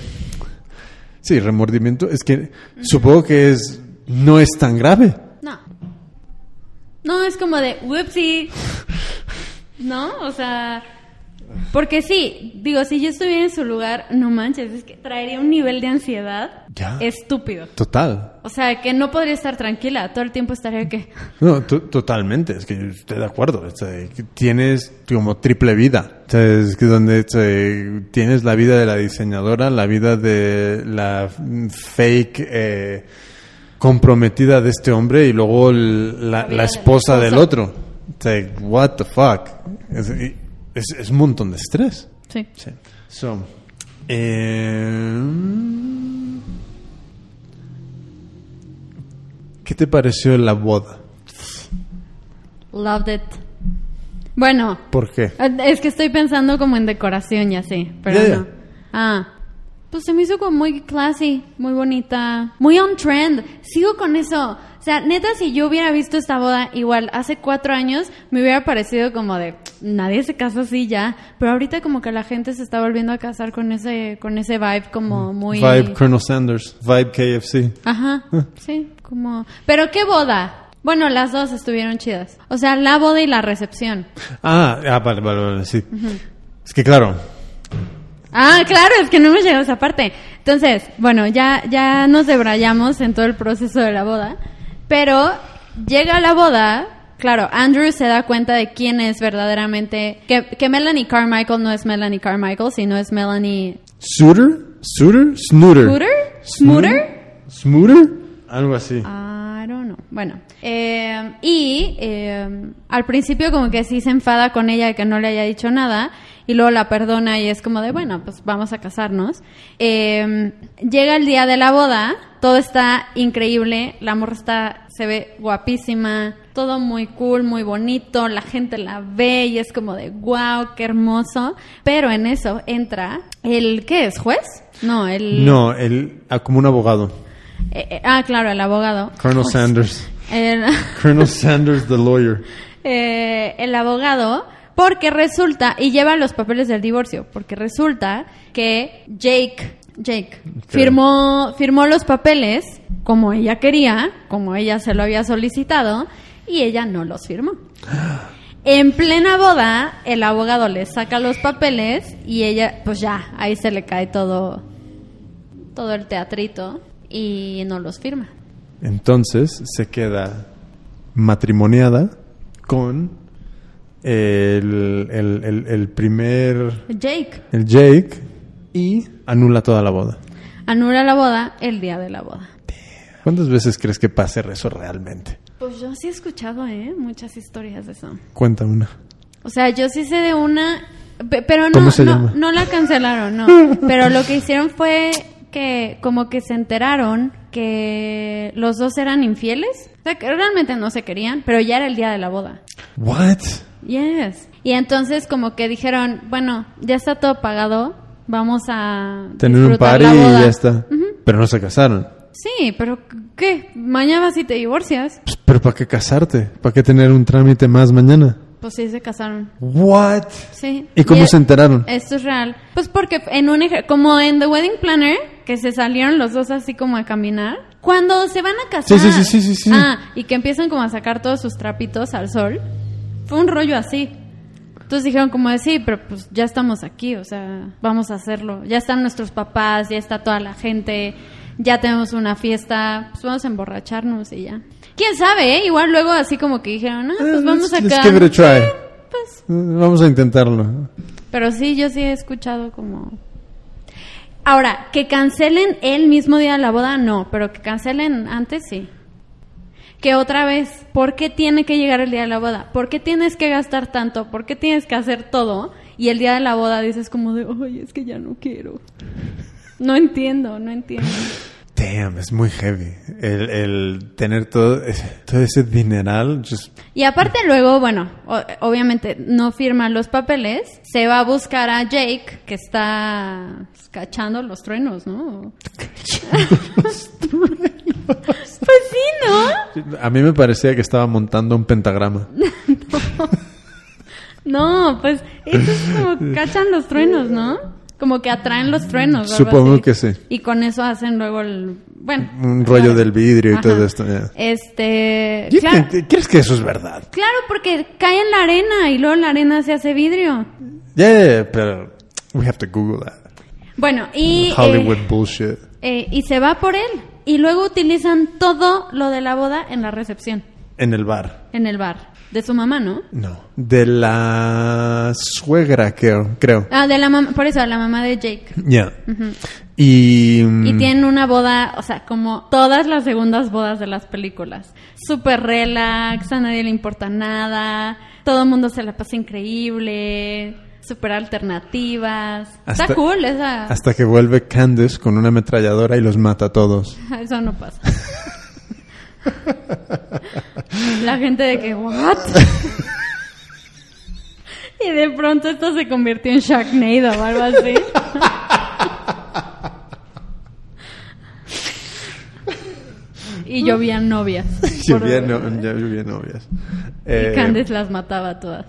sí, remordimiento, es que supongo que es, no es tan grave. No. No, es como de, whoopsie. ¿No? O sea, porque sí, digo, si yo estuviera en su lugar, no manches, es que traería un nivel de ansiedad Ya. estúpido. Total. O sea, que no podría estar tranquila, todo el tiempo estaría que... No, to- totalmente, es que estoy de acuerdo. o sea, que tienes como triple vida. O sea, es que donde o sea, tienes la vida de la diseñadora, la vida de la fake eh, comprometida de este hombre y luego el- la, La la esposa del otro. O sea, what the fuck. Es, es, un montón de estrés. Sí. Sí. So, eh, ¿Qué te pareció la boda? Loved it. Bueno, ¿Por qué? es que estoy pensando como en decoración y así, pero no. Ah, pues se me hizo como muy classy, muy bonita, muy on trend. Sigo con eso. O sea, neta, si yo hubiera visto esta boda igual hace cuatro años, me hubiera parecido como de nadie se casa así ya. Pero ahorita como que la gente se está volviendo a casar con ese, con ese vibe como muy. Vibe Colonel Sanders, Vibe KFC. Ajá, sí, como... Pero qué boda. Bueno, las dos estuvieron chidas. O sea, la boda y la recepción. Ah, ah, vale, vale, vale, sí. Es que claro, Ah, claro, es que no hemos llegado a esa parte. Entonces, bueno, ya, ya nos debrayamos en todo el proceso de la boda. Pero llega la boda, claro, Andrew se da cuenta de quién es verdaderamente, que, que Melanie Carmichael no es Melanie Carmichael, sino es Melanie Suitor, Suitor, Snooter. Scooter, Smooter. Smooter, algo así. I don't know. Bueno, eh, y eh, al principio como que sí se enfada con ella de que no le haya dicho nada y luego la perdona y es como de, bueno, pues vamos a casarnos. Eh, llega el día de la boda, todo está increíble, la morra está, se ve guapísima, todo muy cool, muy bonito, la gente la ve y es como de, wow, qué hermoso. Pero en eso entra el, ¿qué es? ¿Juez? No, el... No, él, ah, como un abogado. Eh, eh, ah, claro, el abogado. Colonel Sanders. El, Colonel Sanders, the lawyer. eh, el abogado, porque resulta, y lleva los papeles del divorcio, porque resulta que Jake, Jake, firmó, firmó los papeles como ella quería, como ella se lo había solicitado, y ella no los firmó. En plena boda, el abogado le saca los papeles y ella, pues ya, ahí se le cae todo, todo el teatrito y no los firma. Entonces se queda matrimoniada con el, el, el, el primer, Jake el Jake, y anula toda la boda. anula la boda el día de la boda. ¿Cuántas veces crees que pase eso realmente? Pues yo sí he escuchado, ¿eh? Muchas historias de eso. Cuenta una. O sea, yo sí sé de una, pe- pero no, ¿Cómo se no, llama? no la cancelaron, no. Pero lo que hicieron fue que como que se enteraron que los dos eran infieles. O sea, que realmente no se querían, pero ya era el día de la boda. What? Yes. Y entonces como que dijeron, bueno, ya está todo pagado, vamos a Tener un party la y ya está. Pero no se casaron. Sí, pero ¿qué? Mañana y te divorcias. Pues, pero ¿para qué casarte? ¿Para qué tener un trámite más mañana? Pues sí, se casaron. What? Sí. ¿Y cómo e- se enteraron? Esto es real. Pues porque en un como en The Wedding Planner, que se salieron los dos así como a caminar. Cuando se van a casar. Sí, sí, sí, sí, sí, sí. Ah, y que empiezan como a sacar todos sus trapitos al sol. Fue un rollo así. Entonces dijeron como de sí, pero pues ya estamos aquí, o sea, vamos a hacerlo. Ya están nuestros papás, ya está toda la gente, ya tenemos una fiesta, pues vamos a emborracharnos y ya. ¿Quién sabe, eh? Igual luego así como que dijeron, ah, pues Eh, vamos let's- a let's give it a try. Pues Eh, Vamos a intentarlo. pero sí, yo sí he escuchado como... Ahora, que cancelen el mismo día de la boda, no, pero que cancelen antes, sí. Que otra vez, ¿por qué tiene que llegar el día de la boda? ¿Por qué tienes que gastar tanto? ¿Por qué tienes que hacer todo? Y el día de la boda dices como de, oye, es que ya no quiero. No entiendo, no entiendo. Damn, es muy heavy. El, el tener todo, ese- todo ese dineral. Just, Y aparte luego, bueno, o- obviamente no firma los papeles, se va a buscar a Jake, que está pues, cachando los truenos, ¿no? pues sí, ¿no? a mí me parecía que estaba montando un pentagrama. No, pues eso es como cachan los truenos, ¿no? Como que atraen los truenos. Supongo que sí. Y con eso hacen luego el, bueno. Un rollo claro. del vidrio y Ajá. todo esto. ya. Este, claro, ¿Crees que eso es verdad? claro, porque cae en la arena y luego la arena se hace vidrio. Yeah, pero we have to Google that. Bueno, y... Hollywood eh, bullshit. Eh, y se va por él. Y luego utilizan todo lo de la boda en la recepción, En el bar. en el bar. De su mamá, ¿no? No. De la suegra, creo. creo. Ah, de la mamá, por eso, la mamá de Jake. Ya. Y. mm, Y tienen una boda, o sea, como todas las segundas bodas de las películas. Súper relax, a nadie le importa nada, todo el mundo se la pasa increíble, súper alternativas. Hasta- Está cool esa... Hasta que vuelve Candace con una ametralladora y los mata a todos. Eso no pasa. La gente de que, ¿what? Y de pronto esto se convirtió en Sharknado o algo así. Y llovían novias. por- Llovía, no, ya llovía novias. Eh, Y Candice las mataba a todas.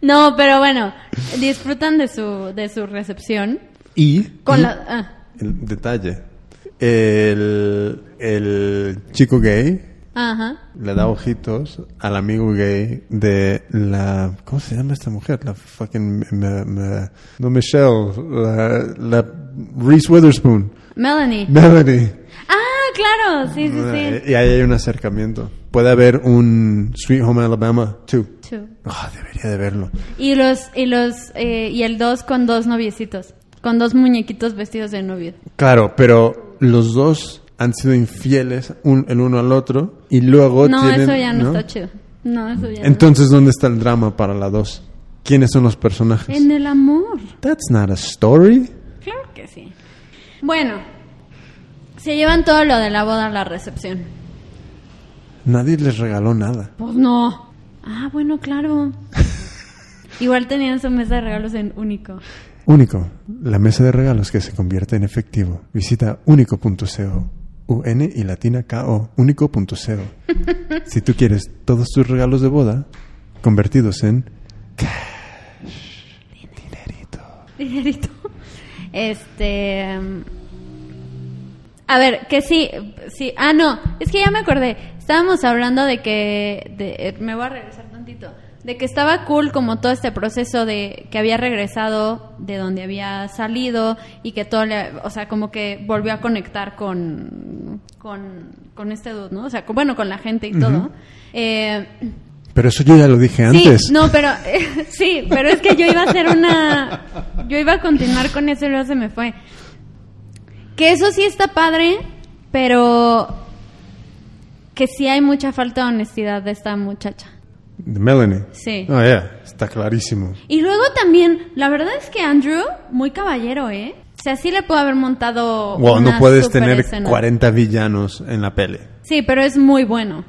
No, pero bueno, disfrutan de su, de su recepción. y. Con y la... ah. El detalle. El, el chico gay Ajá. le da ojitos al amigo gay de la... ¿Cómo se llama esta mujer? La fucking... me- me- no Michelle. La, la Reese Witherspoon. Melanie. Melanie. Ah, claro, sí, sí, sí. Y ahí hay un acercamiento. Puede haber un Sweet Home Alabama 2. Ah, debería de verlo. Y los, y los, eh, y el dos con dos noviecitos. Con dos muñequitos vestidos de novio. Claro, pero los dos han sido infieles un, el uno al otro y luego No, tienen... eso ya no, está chido. No, eso ya Entonces, ¿dónde está el drama para la dos? ¿Quiénes son los personajes? no. En el amor. That's not a story. Claro que sí. Bueno, se llevan todo lo de la boda a la recepción. Nadie les regaló nada. Pues no. Ah, bueno, claro. Igual tenían su mesa de regalos en único. Único, la mesa de regalos que se convierte en efectivo. Visita único.co. UN y latina KO. Único.co. si tú quieres todos tus regalos de boda convertidos en dinerito. Dinerito. Este. mm, A ver, que sí, sí. Ah, no, es que ya me acordé. Estábamos hablando de que. De, eh, me voy a regresar tantito. De que estaba cool como todo este proceso de que había regresado de donde había salido y que todo le. O sea, como que volvió a conectar con. Con, con este dude, ¿no? O sea, con- bueno, con la gente y todo. Eh, Pero eso yo ya lo dije antes. No, pero sí, pero es que yo iba a hacer una yo iba a continuar con eso y luego se me fue. Que eso sí está padre, pero que sí hay mucha falta de honestidad de esta muchacha. De Melanie. Sí. Oh, yeah, está clarísimo. Y luego también, la verdad es que Andrew, muy caballero, ¿eh? sea, sí le puedo haber montado. Wow, una no puedes tener escena. 40 villanos en la peli. Sí, pero es muy bueno.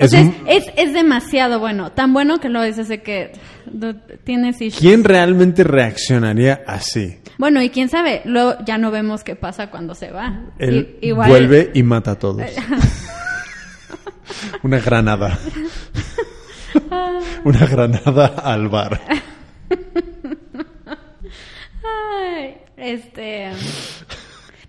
O Es sea, es, mu- es, es demasiado bueno. Tan bueno que lo dices de que tienes issues. ¿Quién realmente reaccionaría así? Bueno, y quién sabe, luego ya no vemos qué pasa cuando se va. Él I- igual- vuelve y mata a todos. Una granada. Una granada al bar. Ay, este.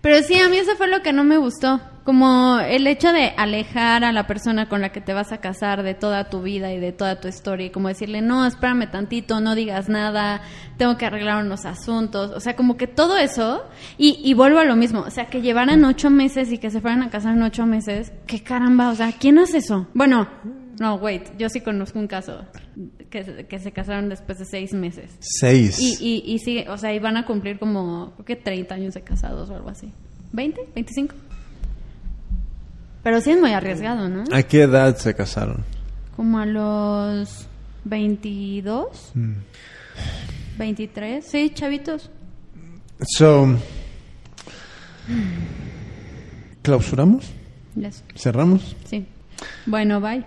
Pero sí, a mí eso fue lo que no me gustó. Como el hecho de alejar a la persona con la que te vas a casar de toda tu vida y de toda tu historia. Y como decirle, no, espérame tantito, no digas nada, tengo que arreglar unos asuntos. O sea, como que todo eso. Y, y vuelvo a lo mismo. O sea, que llevaran ocho meses y que se fueran a casar en ocho meses. ¿Qué caramba? O sea, ¿quién hace eso? Bueno, no, wait. Yo sí conozco un caso que, se- que se casaron después de seis meses. Seis. Y, y, y sí, o sea, y van a cumplir como, creo que 30 años de casados o algo así. ¿20? ¿25? Pero sí es muy arriesgado, ¿no? ¿A qué edad se casaron? Como a los 22, 23, sí, chavitos. So, ¿clausuramos? Yes, ¿Cerramos? sí. Bueno, bye.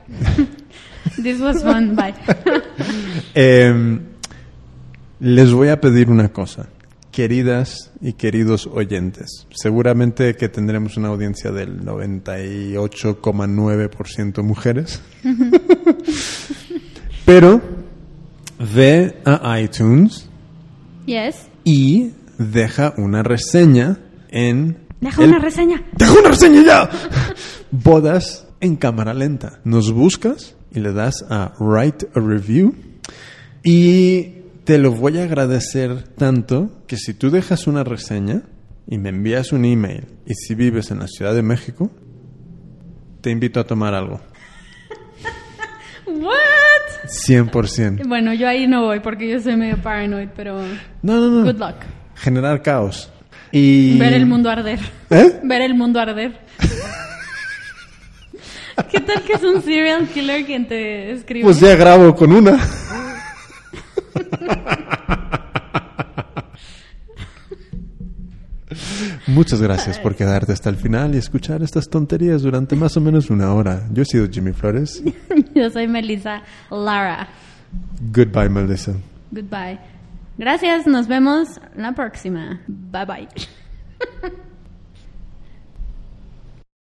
This was fun, bye. Eh, les voy a pedir una cosa. Queridas y queridos oyentes, seguramente que tendremos una audiencia del 98,9% mujeres. Pero ve a iTunes Yes. y deja una reseña en... Deja el- una reseña. ¡Deja una reseña ya! Bodas en cámara lenta. Nos buscas y le das a Write a Review. Y te lo voy a agradecer tanto que si tú dejas una reseña y me envías un email, y si vives en la Ciudad de México, te invito a tomar algo. What? 100%. Bueno, yo ahí no voy porque yo soy medio paranoid, pero No, no, no. good luck. Generar caos. Y... Ver el mundo arder. ¿Eh? Ver el mundo arder. ¿Qué tal que es un serial killer quien te escribe? Pues ya grabo con una. Muchas gracias por quedarte hasta el final y escuchar estas tonterías durante más o menos una hora. Yo he sido Jimmy Flores. Yo soy Melissa Lara. Goodbye, Melissa. Goodbye. Gracias, nos vemos la próxima. Bye bye.